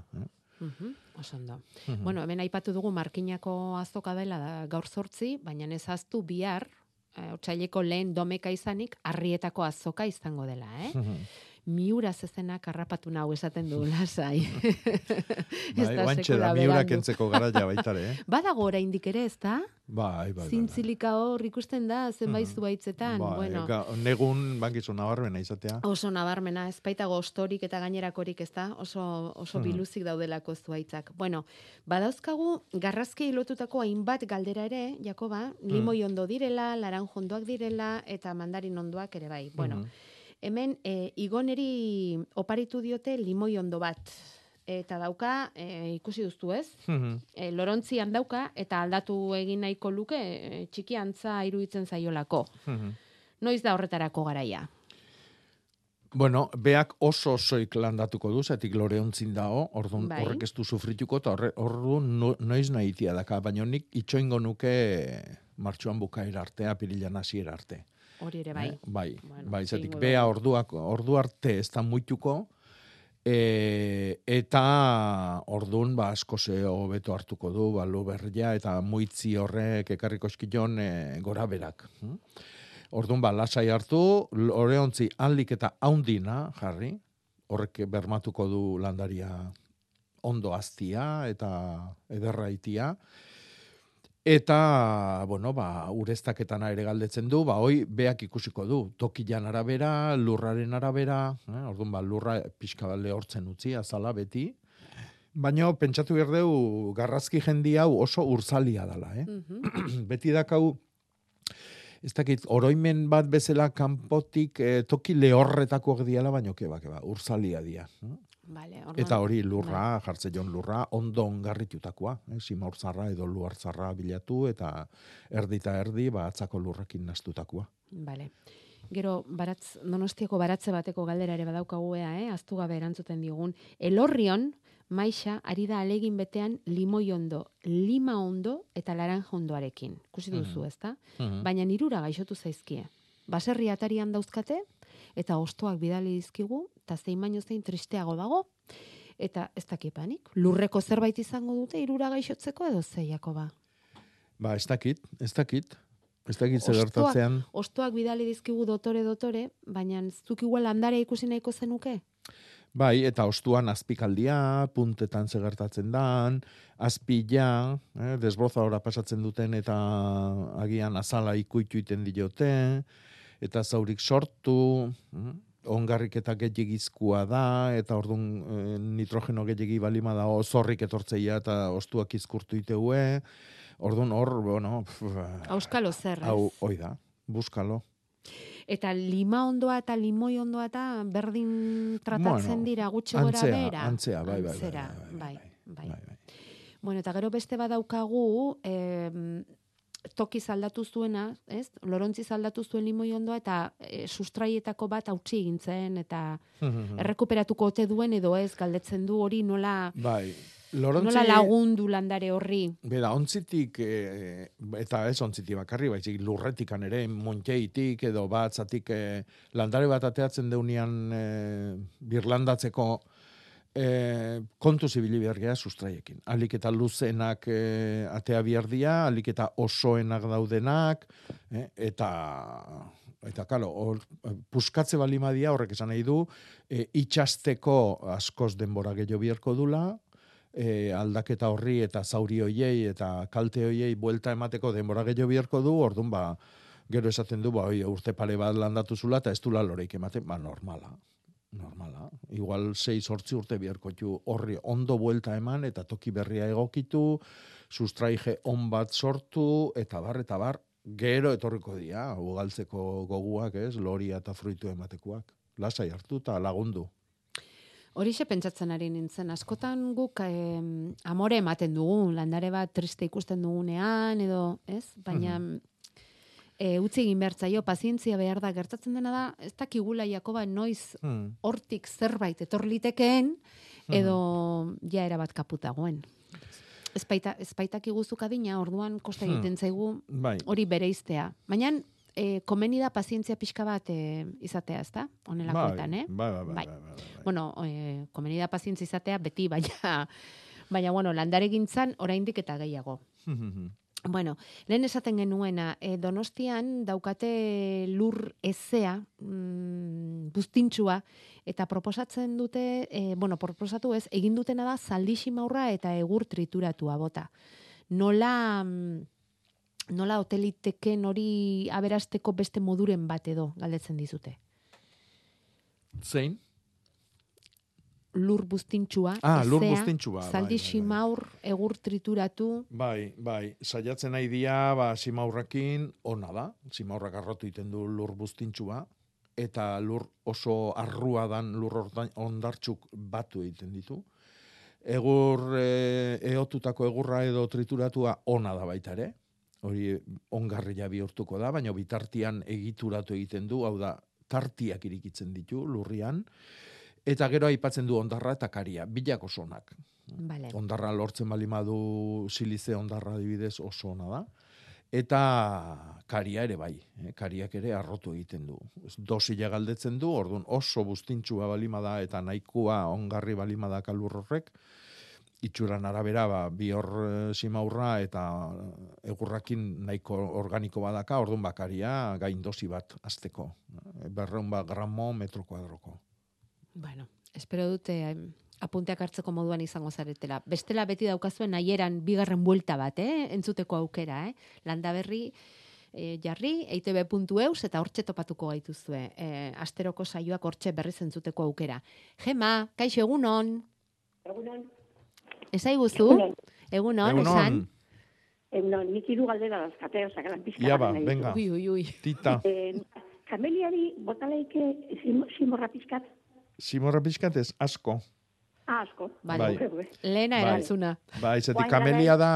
Eh? Mhm, oso ondo. Mhm. Bueno, hemen aipatu dugu markinako azoka dela da gaur sortzi, baina ez aztu bihar, eh, otsaileko lehen domeka izanik, arrietako azoka izango dela, eh? Miura zezenak harrapatu nau esaten du lasai. Ez Bai, da sekula da, miura kentzeko garaia baitare, eh? Badago oraindik ere, ez da? Bai, bai, bai. Zintzilika hor ikusten da, zenbait Mhm. zuaitzetan, Bai, bueno. ga- negun bankizu nabarmena izatea. Oso nabarmena, ez baitago ostorik eta gainerakorik, ez da? Oso, oso Mhm. biluzik daudelako zuaitzak. Bueno, badauzkagu garrazkei lotutako hainbat galdera ere, Jakoba, limoi ondo direla, laranjo ondoak direla, eta mandarin ondoak ere bai. Bueno, Mhm. Hemen e, igoneri oparitu diote limoi ondo bat. Eta dauka, e, ikusi duztu ez, Mhm. e, lorontzian dauka, eta aldatu egin nahiko luke, e, txiki antza iruditzen zaiolako. Mhm. Noiz da horretarako garaia? Bueno, beak oso osoik landatuko du, zetik loreontzin dao, orduan Bai. horrek ez du sufrituko, eta horre, orduan no, noiz nahitia daka, baina nik itxoingo nuke martxuan bukaera arte, apirilan hasiera arte. Hori ere bai. Eh, bai, Bueno, bai, zetik bea orduak, ordu arte ez da muituko, e, eta ordun ba asko ze hobeto hartuko du, balu berria, eta muitzi horrek ekarriko eskion e, gora berak. hm? Orduan ba, lasai hartu, oreontzi aldik eta haundina jarri, horrek bermatuko du landaria ondo aztia eta ederra itia. Eta, bueno, ba, ureztaketana ere galdetzen du, ba, hoi beak ikusiko du, tokilan arabera, lurraren arabera, eh? orduan, ba, lurra pixka bat lehortzen utzi, azala beti, baina pentsatu berdeu garrazki jendi hau oso urzalia dela, eh? Mhm. beti dakau, ez dakit, oroimen bat bezala kanpotik eh, toki lehorretako diala, baino keba, keba, urzalia dia. eh? Vale, Eta hori lurra, jartze jon lurra, ondo ongarritutakoa. Eh? Simaurzarra edo luartzarra bilatu eta erdi eta erdi ba, atzako lurrekin nastutakoa. Vale. Gero, baratz, donostiako baratze bateko galdera ere badaukagu ea, eh? aztu gabe erantzuten digun. Elorrion, maixa, ari da alegin betean limoi ondo, lima ondo eta laranja ondoarekin. Kusi duzu, Mhm. ezta? Mhm. Baina nirura gaixotu zaizkie. baserri atarian dauzkate, eta ostoak bidali dizkigu, eta zein baino zein tristeago dago, eta ez dakipanik, lurreko zerbait izango dute irura gaixotzeko edo zeiako ba. Ba, ez dakit, ez dakit. Ez dakit zer gertatzean. Ostoak bidali dizkigu dotore dotore, baina zuk igual landare ikusi nahiko zenuke? Bai, eta ostuan azpikaldia, puntetan zegertatzen dan, azpila, eh, desbroza pasatzen duten eta agian azala ikuitu iten diote, eta zaurik sortu, mm, ongarrik eta gehiagizkua da, eta orduan eh, nitrogeno gehiagi balima da, zorrik etortzeia eta ostuak izkurtu iteue, orduan hor, bueno... Auskalo zer, Hau, oi da, buskalo. Eta lima ondoa eta limoi ondoa eta berdin tratatzen Bueno, dira gutxi gora antzea, bera. antzea, bai, bai, bai, Antzera, bai, bai, bai. Bueno, eta gero beste badaukagu, em, toki zaldatu zuena, ez? Lorontzi zaldatu zuen limoi ondoa eta e, sustraietako bat hautsi egin zen eta errekuperatuko ote duen edo ez galdetzen du hori nola Bai, Lorontzi... nola lagundu landare horri. Bera, ontzitik, e, eta ez ontzitik bakarri, baizik lurretikan ere, monteitik edo batzatik e, landare bat ateatzen deunian e, birlandatzeko e, kontu zibili behar geha sustraiekin. Alik eta luzenak e, atea behar dia, alik eta osoenak daudenak, e, eta eta kalo, hor, puskatze balimadia horrek esan nahi du, e, itxasteko askoz denbora gehiago biharko dula, e, aldaketa horri eta zauri hoiei eta kalte hoiei buelta emateko denbora gehiago biharko du, orduan ba, gero esaten du, ba, oi, urte pare bat landatu zula eta ez du loreik ematen, ba, normala. Normala. Igual 6-8 urte biharko horri ondo buelta eman eta toki berria egokitu, sustraige on bat sortu, eta bar, eta bar, gero etorriko dira, ugaltzeko goguak, ez, loria eta fruitu ematekoak. Lasai hartu eta lagundu. Horixe pentsatzen ari nintzen, askotan guk eh, amore ematen dugu, landare bat triste ikusten dugunean, edo, ez? Baina, e, utzi egin behar zaio, pazientzia behar da, gertatzen dena da, ez dakigula Jakoba noiz Hmm. hortik zerbait etorlitekeen, edo ja era bat kaputagoen. Ez baita, ez adina, orduan kosta Hmm. egiten zaigu Bai. hori bereiztea. Baina, e, komeni da pazientzia pixka bat e, izatea, ezta? Honelakoetan, eh? Bai, bai, bai, bai, bai, bai. Bueno, e, komeni da pazientzia izatea beti, baina, baina bueno, landaregintzan oraindik eta gehiago. Bueno, lehen esaten genuena, e, Donostian daukate lur ezea, mm, buztintxua, eta proposatzen dute, e, bueno, proposatu ez, egin dutena da zaldixi maurra eta egur trituratua bota. Nola, mm, nola hoteliteken hori aberasteko beste moduren bat edo, galdetzen dizute. Zein? Lur buztintxua, Ah, lur ezea, buztintxua, bai, zaldixi maur, egur trituratu, Bai, bai, saiatzen nahi dia, ba, simaurrakin ona da, simaurrak arrotu iten du lur buztintxua, eta lur oso arrua dan lur ondartxuk batu egiten ditu. Egur, e, eotutako egurra edo trituratua ona da baita ere, hori ongarria bihurtuko da, baina bitartian egituratu egiten du, hau da, tartiak irikitzen ditu lurrian, eta gero aipatzen du ondarra eta karia, bilak oso onak. Vale. Ondarra lortzen balimadu silize ondarra adibidez oso ona da. Eta karia ere bai, eh? kariak ere arrotu egiten du. Dosila galdetzen du, orduan oso bustintxua balimada eta nahikoa ongarri balimada kalur horrek, itxuran arabera ba, bi hor eh, simaurra eta egurrakin nahiko organiko badaka, orduan bakaria gain dosi bat azteko. Berreun ba gramo metro kuadroko. Bueno, espero dute apunteak hartzeko moduan izango zaretela. Bestela beti daukazuen nahieran bigarren buelta bat, eh? entzuteko aukera. Eh? Landa berri e, jarri, eitb.eus eta hortxe topatuko gaituzue. E, asteroko saioak hortxe berriz entzuteko aukera. Gema, kaixo egunon, Egunon, ezaiguzu? Egunon. Egunon, esan? egunon, nik hiru galdera dazkate, osak, lan pizka. Ia ba, nahi venga. Ui, ui, ui. Tita, Eh, kameliari botaleike sim, simorra pizkat, simorra pixkatez, asko. ah, asko. Vale. Bai. Lehena Bai. erantzuna. Ba, izatik Guain kamelia da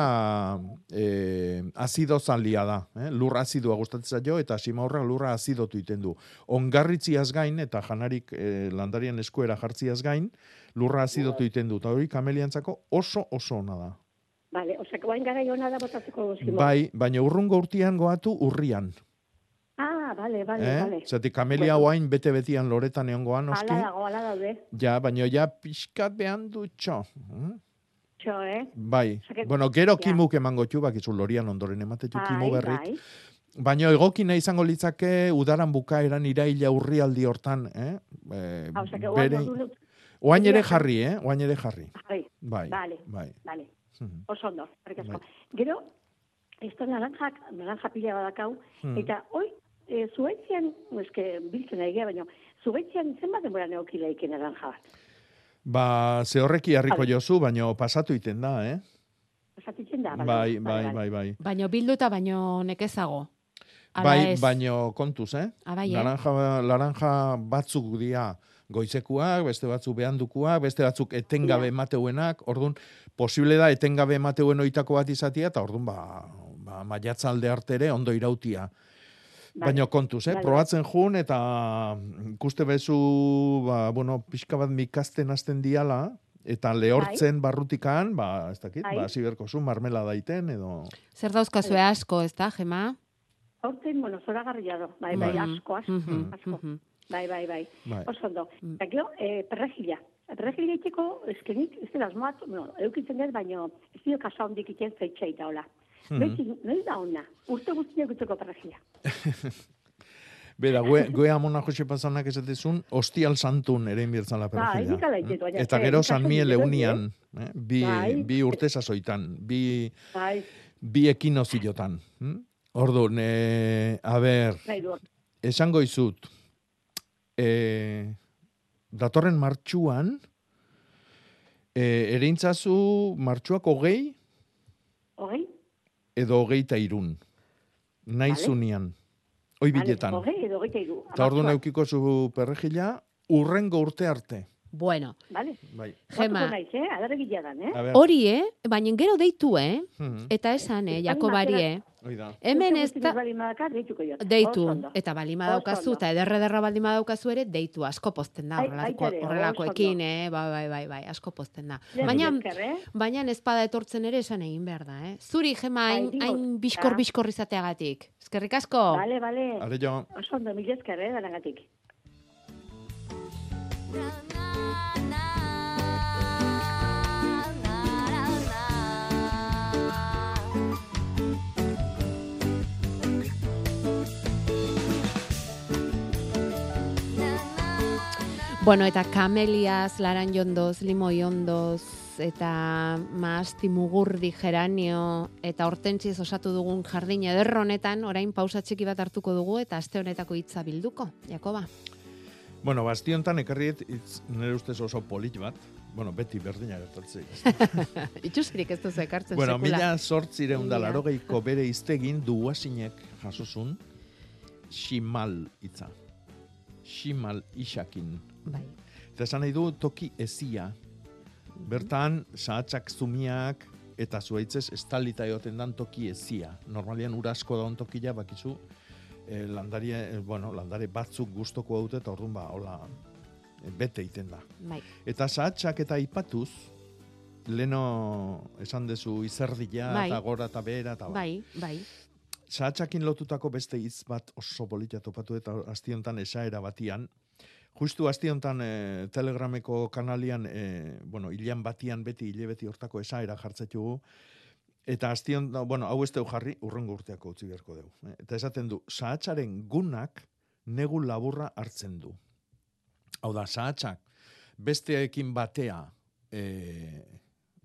eh, azido zanlia da. Eh? Lur azidua gustatzen zaio eta simaurra lurra azidotu iten du. Ongarritziaz gain eta janarik eh, landarien eskuera jartziaz gain, lurra azidotu iten du. Eta hori kameliantzako oso oso ona da. Vale, osak, guain gara jona da botatzeko simorra. Bai, baina urrungo urtian goatu urrian. Ah, bale, bale, eh? bale. Zatik kamelia Bueno. oain bete-betian loretan egongoan, noski. Ala dago, ala daude. Ja, baina ja pixkat behan dutxo. Mm? Txo, eh? Bai, que- bueno, gero Ja. kimuk emango txu, bakizu lorian ondoren ematetu kimu Bai, berrik. bai. Baina egokina izango litzake udaran bukaeran iraila urrialdi hortan, eh? E, osea que bere... oain ere jarri, eh? Oain ere jarri. Bai, Bai, Bale. bai. bale. Mhm. Oso ondo. Bai. Gero, da naranjak, naranja pila badakau, Hmm. eta hoi, e, zuetzian, eske, biltzen nahi baina, zuetzian zenbat denbora neokileike naranja bat? Ba, ze horreki harriko Vale. jozu, baina pasatu iten da, eh? Esatitzen da, bale, Bai, bale, bai, bale. bai, bai. Baino bildu eta baino nekezago. Ala Bai, ez. baino kontuz, eh? Ah, bai, eh? Laranja, laranja batzuk dira goizekuak, beste batzuk behandukuak, beste batzuk etengabe emateuenak, orduan, posible da etengabe emateuen oitako bat izatia, eta orduan, ba, ba maiatza alde artere ondo irautia. Bai. Baina kontuz, eh? Bai, bai. Probatzen jun eta ikuste bezu, ba, bueno, pixka bat mikasten hasten diala, eta lehortzen barrutikan, ba, ez dakit, Bai. ba, hasi beharko zu, marmela daiten, edo... Zer dauzkazue asko, ez da, Gema? Horten, bueno, zoragarria do, bai, bai, Bai. asko, asko, Mhm, asko. mhm. Bai, bai, bai. Bai. Oso ondo. Mm. Eta gero, eh, perrejila. Perrejila itxeko, eskenik, ez dela asmoat, bueno, eukitzen dut, baino, ez dio kasa hondik iten zeitxeita, hola. Noiz, noiz da ona, urte guztiak utzeko perrejila. Bera, gue, gue amona Jose Pasanak esatezun, ostial santun ere inbirtzala Bai, perrejila. nik ala itetu, baina, Eta eh, gero San Miel eunian, eh? bi, Bai. bi urte sasoitan, bi, Bai, bi ekinoziotan. Hm? Orduan, eh, a ber, esango izut, eh, datorren martxuan, eh, ereintzazu martxuak hogei Hogei? Edo hogeita irun. Naizunian. Oi biletan. Vale, Hogei edo hogeita iru. Eta orduan eukiko zu perrejila, urrengo urte arte. Bueno, Vale. Bai. Gema. Naiz, eh? Dan, eh? Hori, eh? Baina gero deitu, eh? Mhm. Eta esan, eh, Ez Jakobari, bali eh? Da. Hemen ez da... Deitu, eta balima daukazu, eta ederre-derra baldima daukazu ere, deitu asko posten da, horrelakoekin, eh? Bai, bai, bai, bai, asko posten da. Baina, eh? baina espada etortzen ere esan egin behar da, eh? Zuri, Gema, hain, Bai, biskor-biskor izateagatik. Eskerrik asko. Vale, vale. Are jo. Oso ondo, mila esker, eh, danagatik. Bueno, eta kameliaz, laranjondoz, limoiondoz, eta maasti mugurdi geranio, eta hortentziz osatu dugun jardina ederro honetan, orain pausa txiki bat hartuko dugu, eta aste honetako hitza bilduko. Jakoba. Bueno, bastiontan ekarriet, itz, nire ustez oso polit bat. Bueno, beti berdina gertatzei. Itxusirik ez duzu ekartzen bueno, sekula. mila sortzireun da larogeiko bere iztegin duasinek jasozun ximal hitza. Ximal isakin. Bai. Eta esan nahi du toki ezia. Bertan, sahatzak zumiak eta zuaitzez estalita egoten dan toki ezia. Normalian urasko da tokia bakizu, eh, landari, eh, bueno, landare batzuk gustoko haute eta orduan ba, hola, eh, bete iten da. Bai. Eta sahatzak eta ipatuz, leno esan dezu izerdila Bai. eta gora eta bera eta Bai, bai. sahatzakin lotutako beste hitz bat oso polita topatu eta astiontan esaera batian. Justu astiontan e, telegrameko kanalian, e, bueno, hilan batian beti, hile beti hortako esaera jartzetugu, eta astion, bueno, hau ez deu jarri, urrengo urteako utzi beharko dugu. eh. Eta esaten du, sahatzaren gunak negu laburra hartzen du. Hau da, sahatzak besteekin batea e,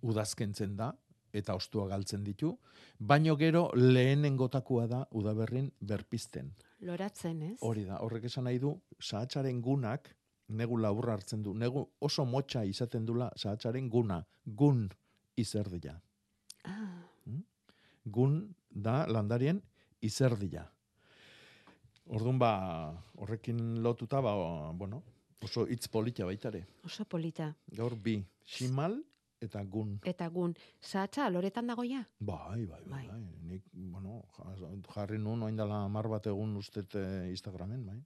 udazkentzen da, eta ostua galtzen ditu, baino gero lehenengotakoa da udaberrin berpizten. Loratzen, ez? Hori da, horrek esan nahi du, sahatzaren gunak negu laburra hartzen du. Negu oso motxa izaten dula sahatzaren guna, gun izerdia. Ah, Gun da landarien izerdia. Orduan ba, horrekin lotuta, ba, bueno, oso hitz polita baitare. oso polita. Gaur bi, ximal eta gun. Eta gun, sahatza loretan dagoia? Bai, bai, bai. bai. Nik, bueno, ja- jarri nun oin dela mar bat egun ustet eh, Instagramen, bai.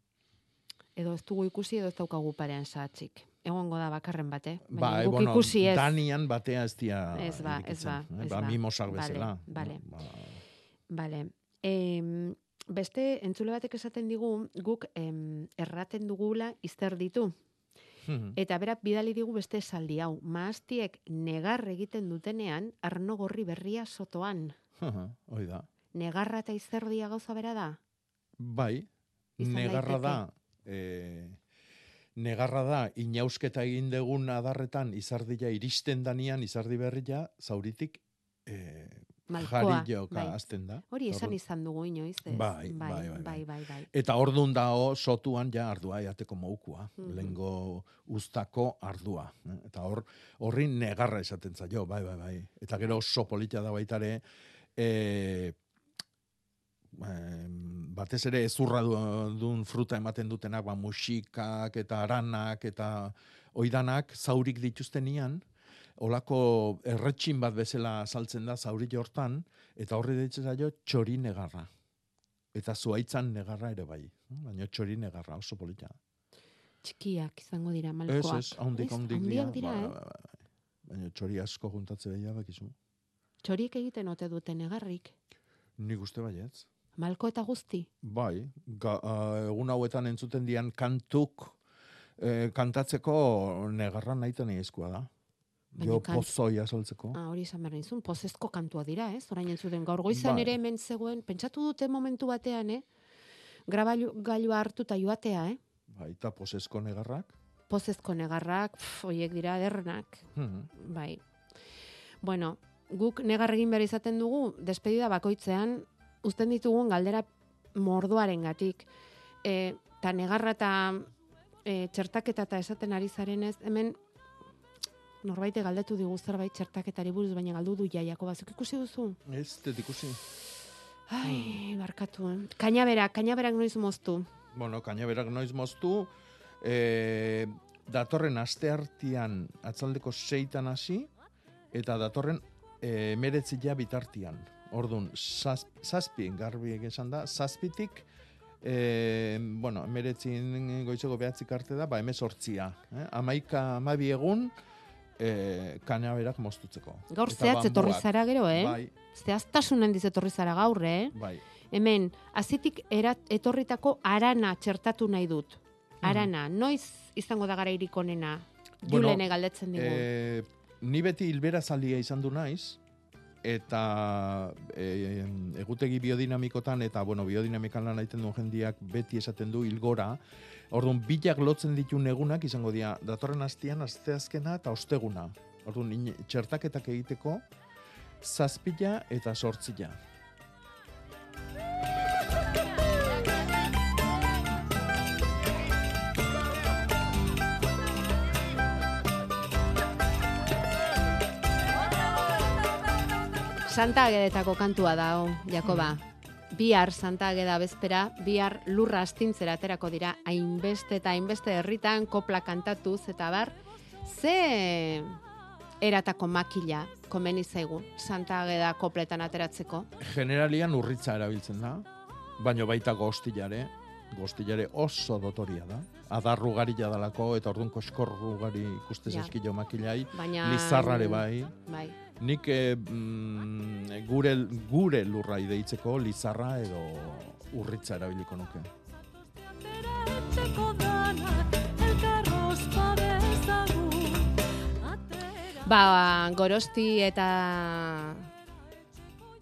Edo ez dugu ikusi edo ez daukagu parean sahatzik. Egongo da bakarren bate. Baina Bai, bueno, ikusi ez. Danian batea ez dia Ez ba, ez ba, eh? ez ba, ba. mimosak bezala. vale. Ba, Vale. Em, beste entzule batek esaten digu, guk em, erraten dugula izter ditu. Mhm. Eta berak bidali digu beste esaldi hau. Maastiek negar egiten dutenean, arno gorri berria sotoan. Hoi da. Negarra eta izerdia gauza bera da? Bai, Izan negarra da, e, negarra da, inausketa egin degun adarretan izardia iristen danian, izardi berria, zauritik e, Malkoa, jari joka bai. azten da. Hori esan izan dugu inoiz, ez? Bai, bai, bai, bai, bai, bai, bai. Eta ordun dao sotuan ja ardua jateko moukua, Mhm. lengo ustako ardua. eh? Eta hor horri negarra esaten zaio, bai, bai, bai. Eta gero oso polita da baitare, e, em, batez ere ezurra du- duen fruta ematen dutenak, ba, musikak eta aranak eta oidanak zaurik dituztenian, olako erretxin bat bezala saltzen da zauri hortan, eta horri deitzen zaio txori negarra. Eta zuaitzan negarra ere bai. Baina txori negarra oso polita. Txikiak izango dira, malkoak. ez, haundik, Ez, haundik handiak dira. dira, Bai, eh? bai, bai, bai. Baina txori asko juntatze behia bakizu. Txoriek egiten ote dute negarrik. Nik uste baietz. Malko eta guzti. Bai, ga, a, egun hauetan entzuten dian kantuk eh, kantatzeko negarra nahita nahizkoa da. Baina Jo kant- pozoia soltzeko. Ah, hori izan behar nizun, pozezko kantua dira, ez? Orain entzuten gaur goizan Bai. ere hemen zegoen, pentsatu dute momentu batean, eh? Grabailu gailua hartu eta joatea, eh? Bai, eta posesko negarrak. Pozezko negarrak, pff, hoiek dira derrenak. Mhm. Bai. Bueno, guk negar egin behar izaten dugu, despedida bakoitzean, uzten ditugun galdera mordoaren gatik. E, ta negarra eta e, txertaketa eta esaten ari zarenez, hemen norbaite galdetu digu zerbait txertaketari buruz, baina galdu du jaiako bazuk ikusi duzu? Ez, tet ikusi. Ai, barkatu, eh? Kainaberak, kainaberak noiz moztu. Bueno, kainaberak noiz moztu, e, datorren aste artian atzaldeko seitan hasi, eta datorren e, meretzila bitartian. Ordun zaz, zazpien garbi esan da, zazpitik, e, bueno, meretzin goizeko behatzik arte da, ba, emezortzia. Eh? Amaika, amabi egun, e, kainaberak moztutzeko. Gaur Eta zehatz etorri zara gero, eh? Bai, Zehaztasunen diz etorri zara gaur, eh? bai. Hemen, azitik erat, etorritako arana txertatu nahi dut. Arana, noiz izango da gara irik onena? Bueno, Julene galdetzen digu. E, ni beti hilbera zalia izan du naiz, eta e, egutegi biodinamikotan eta bueno, biodinamikan lan egiten duen jendiak beti esaten du hilgora. Orduan, bilak lotzen ditun egunak izango dira, datorren astian, asteazkena eta osteguna. Orduan, in- txertaketak egiteko, zazpila eta sortzila. Santa Agedetako kantua da, Jakoba. Bihar Santa Ageda bezpera, bihar lurra astintzera aterako dira, hainbeste eta hainbeste herritan kopla kantatuz, eta bar, ze eratako makila komeni zaigu Santa Ageda kopletan ateratzeko. Generalian urritza erabiltzen da, baino baita gostilare, gostilare oso dotoria da. Adarrugaria dalako eta orduan koskorrugari ikuste Ja. zaizkio makilai, Baina... lizarrare bai. Bai. Nik eh, mm, gure, gure lurra ideitzeko lizarra edo urritza erabiliko nuke. Ba, gorosti eta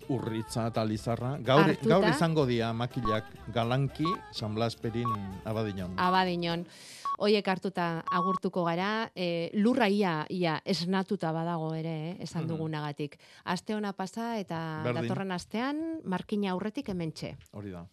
Urritza eta lizarra. Gaur, Hartuta. gaur izango dia makilak galanki San Blas Perin abadinon. abadinon. Hoiek hartuta agurtuko gara, e, lurra ia, ia esnatuta badago ere, eh, esan Mhm. dugunagatik. Aste ona pasa eta Berdin. datorren astean markina aurretik hementxe. Hori da.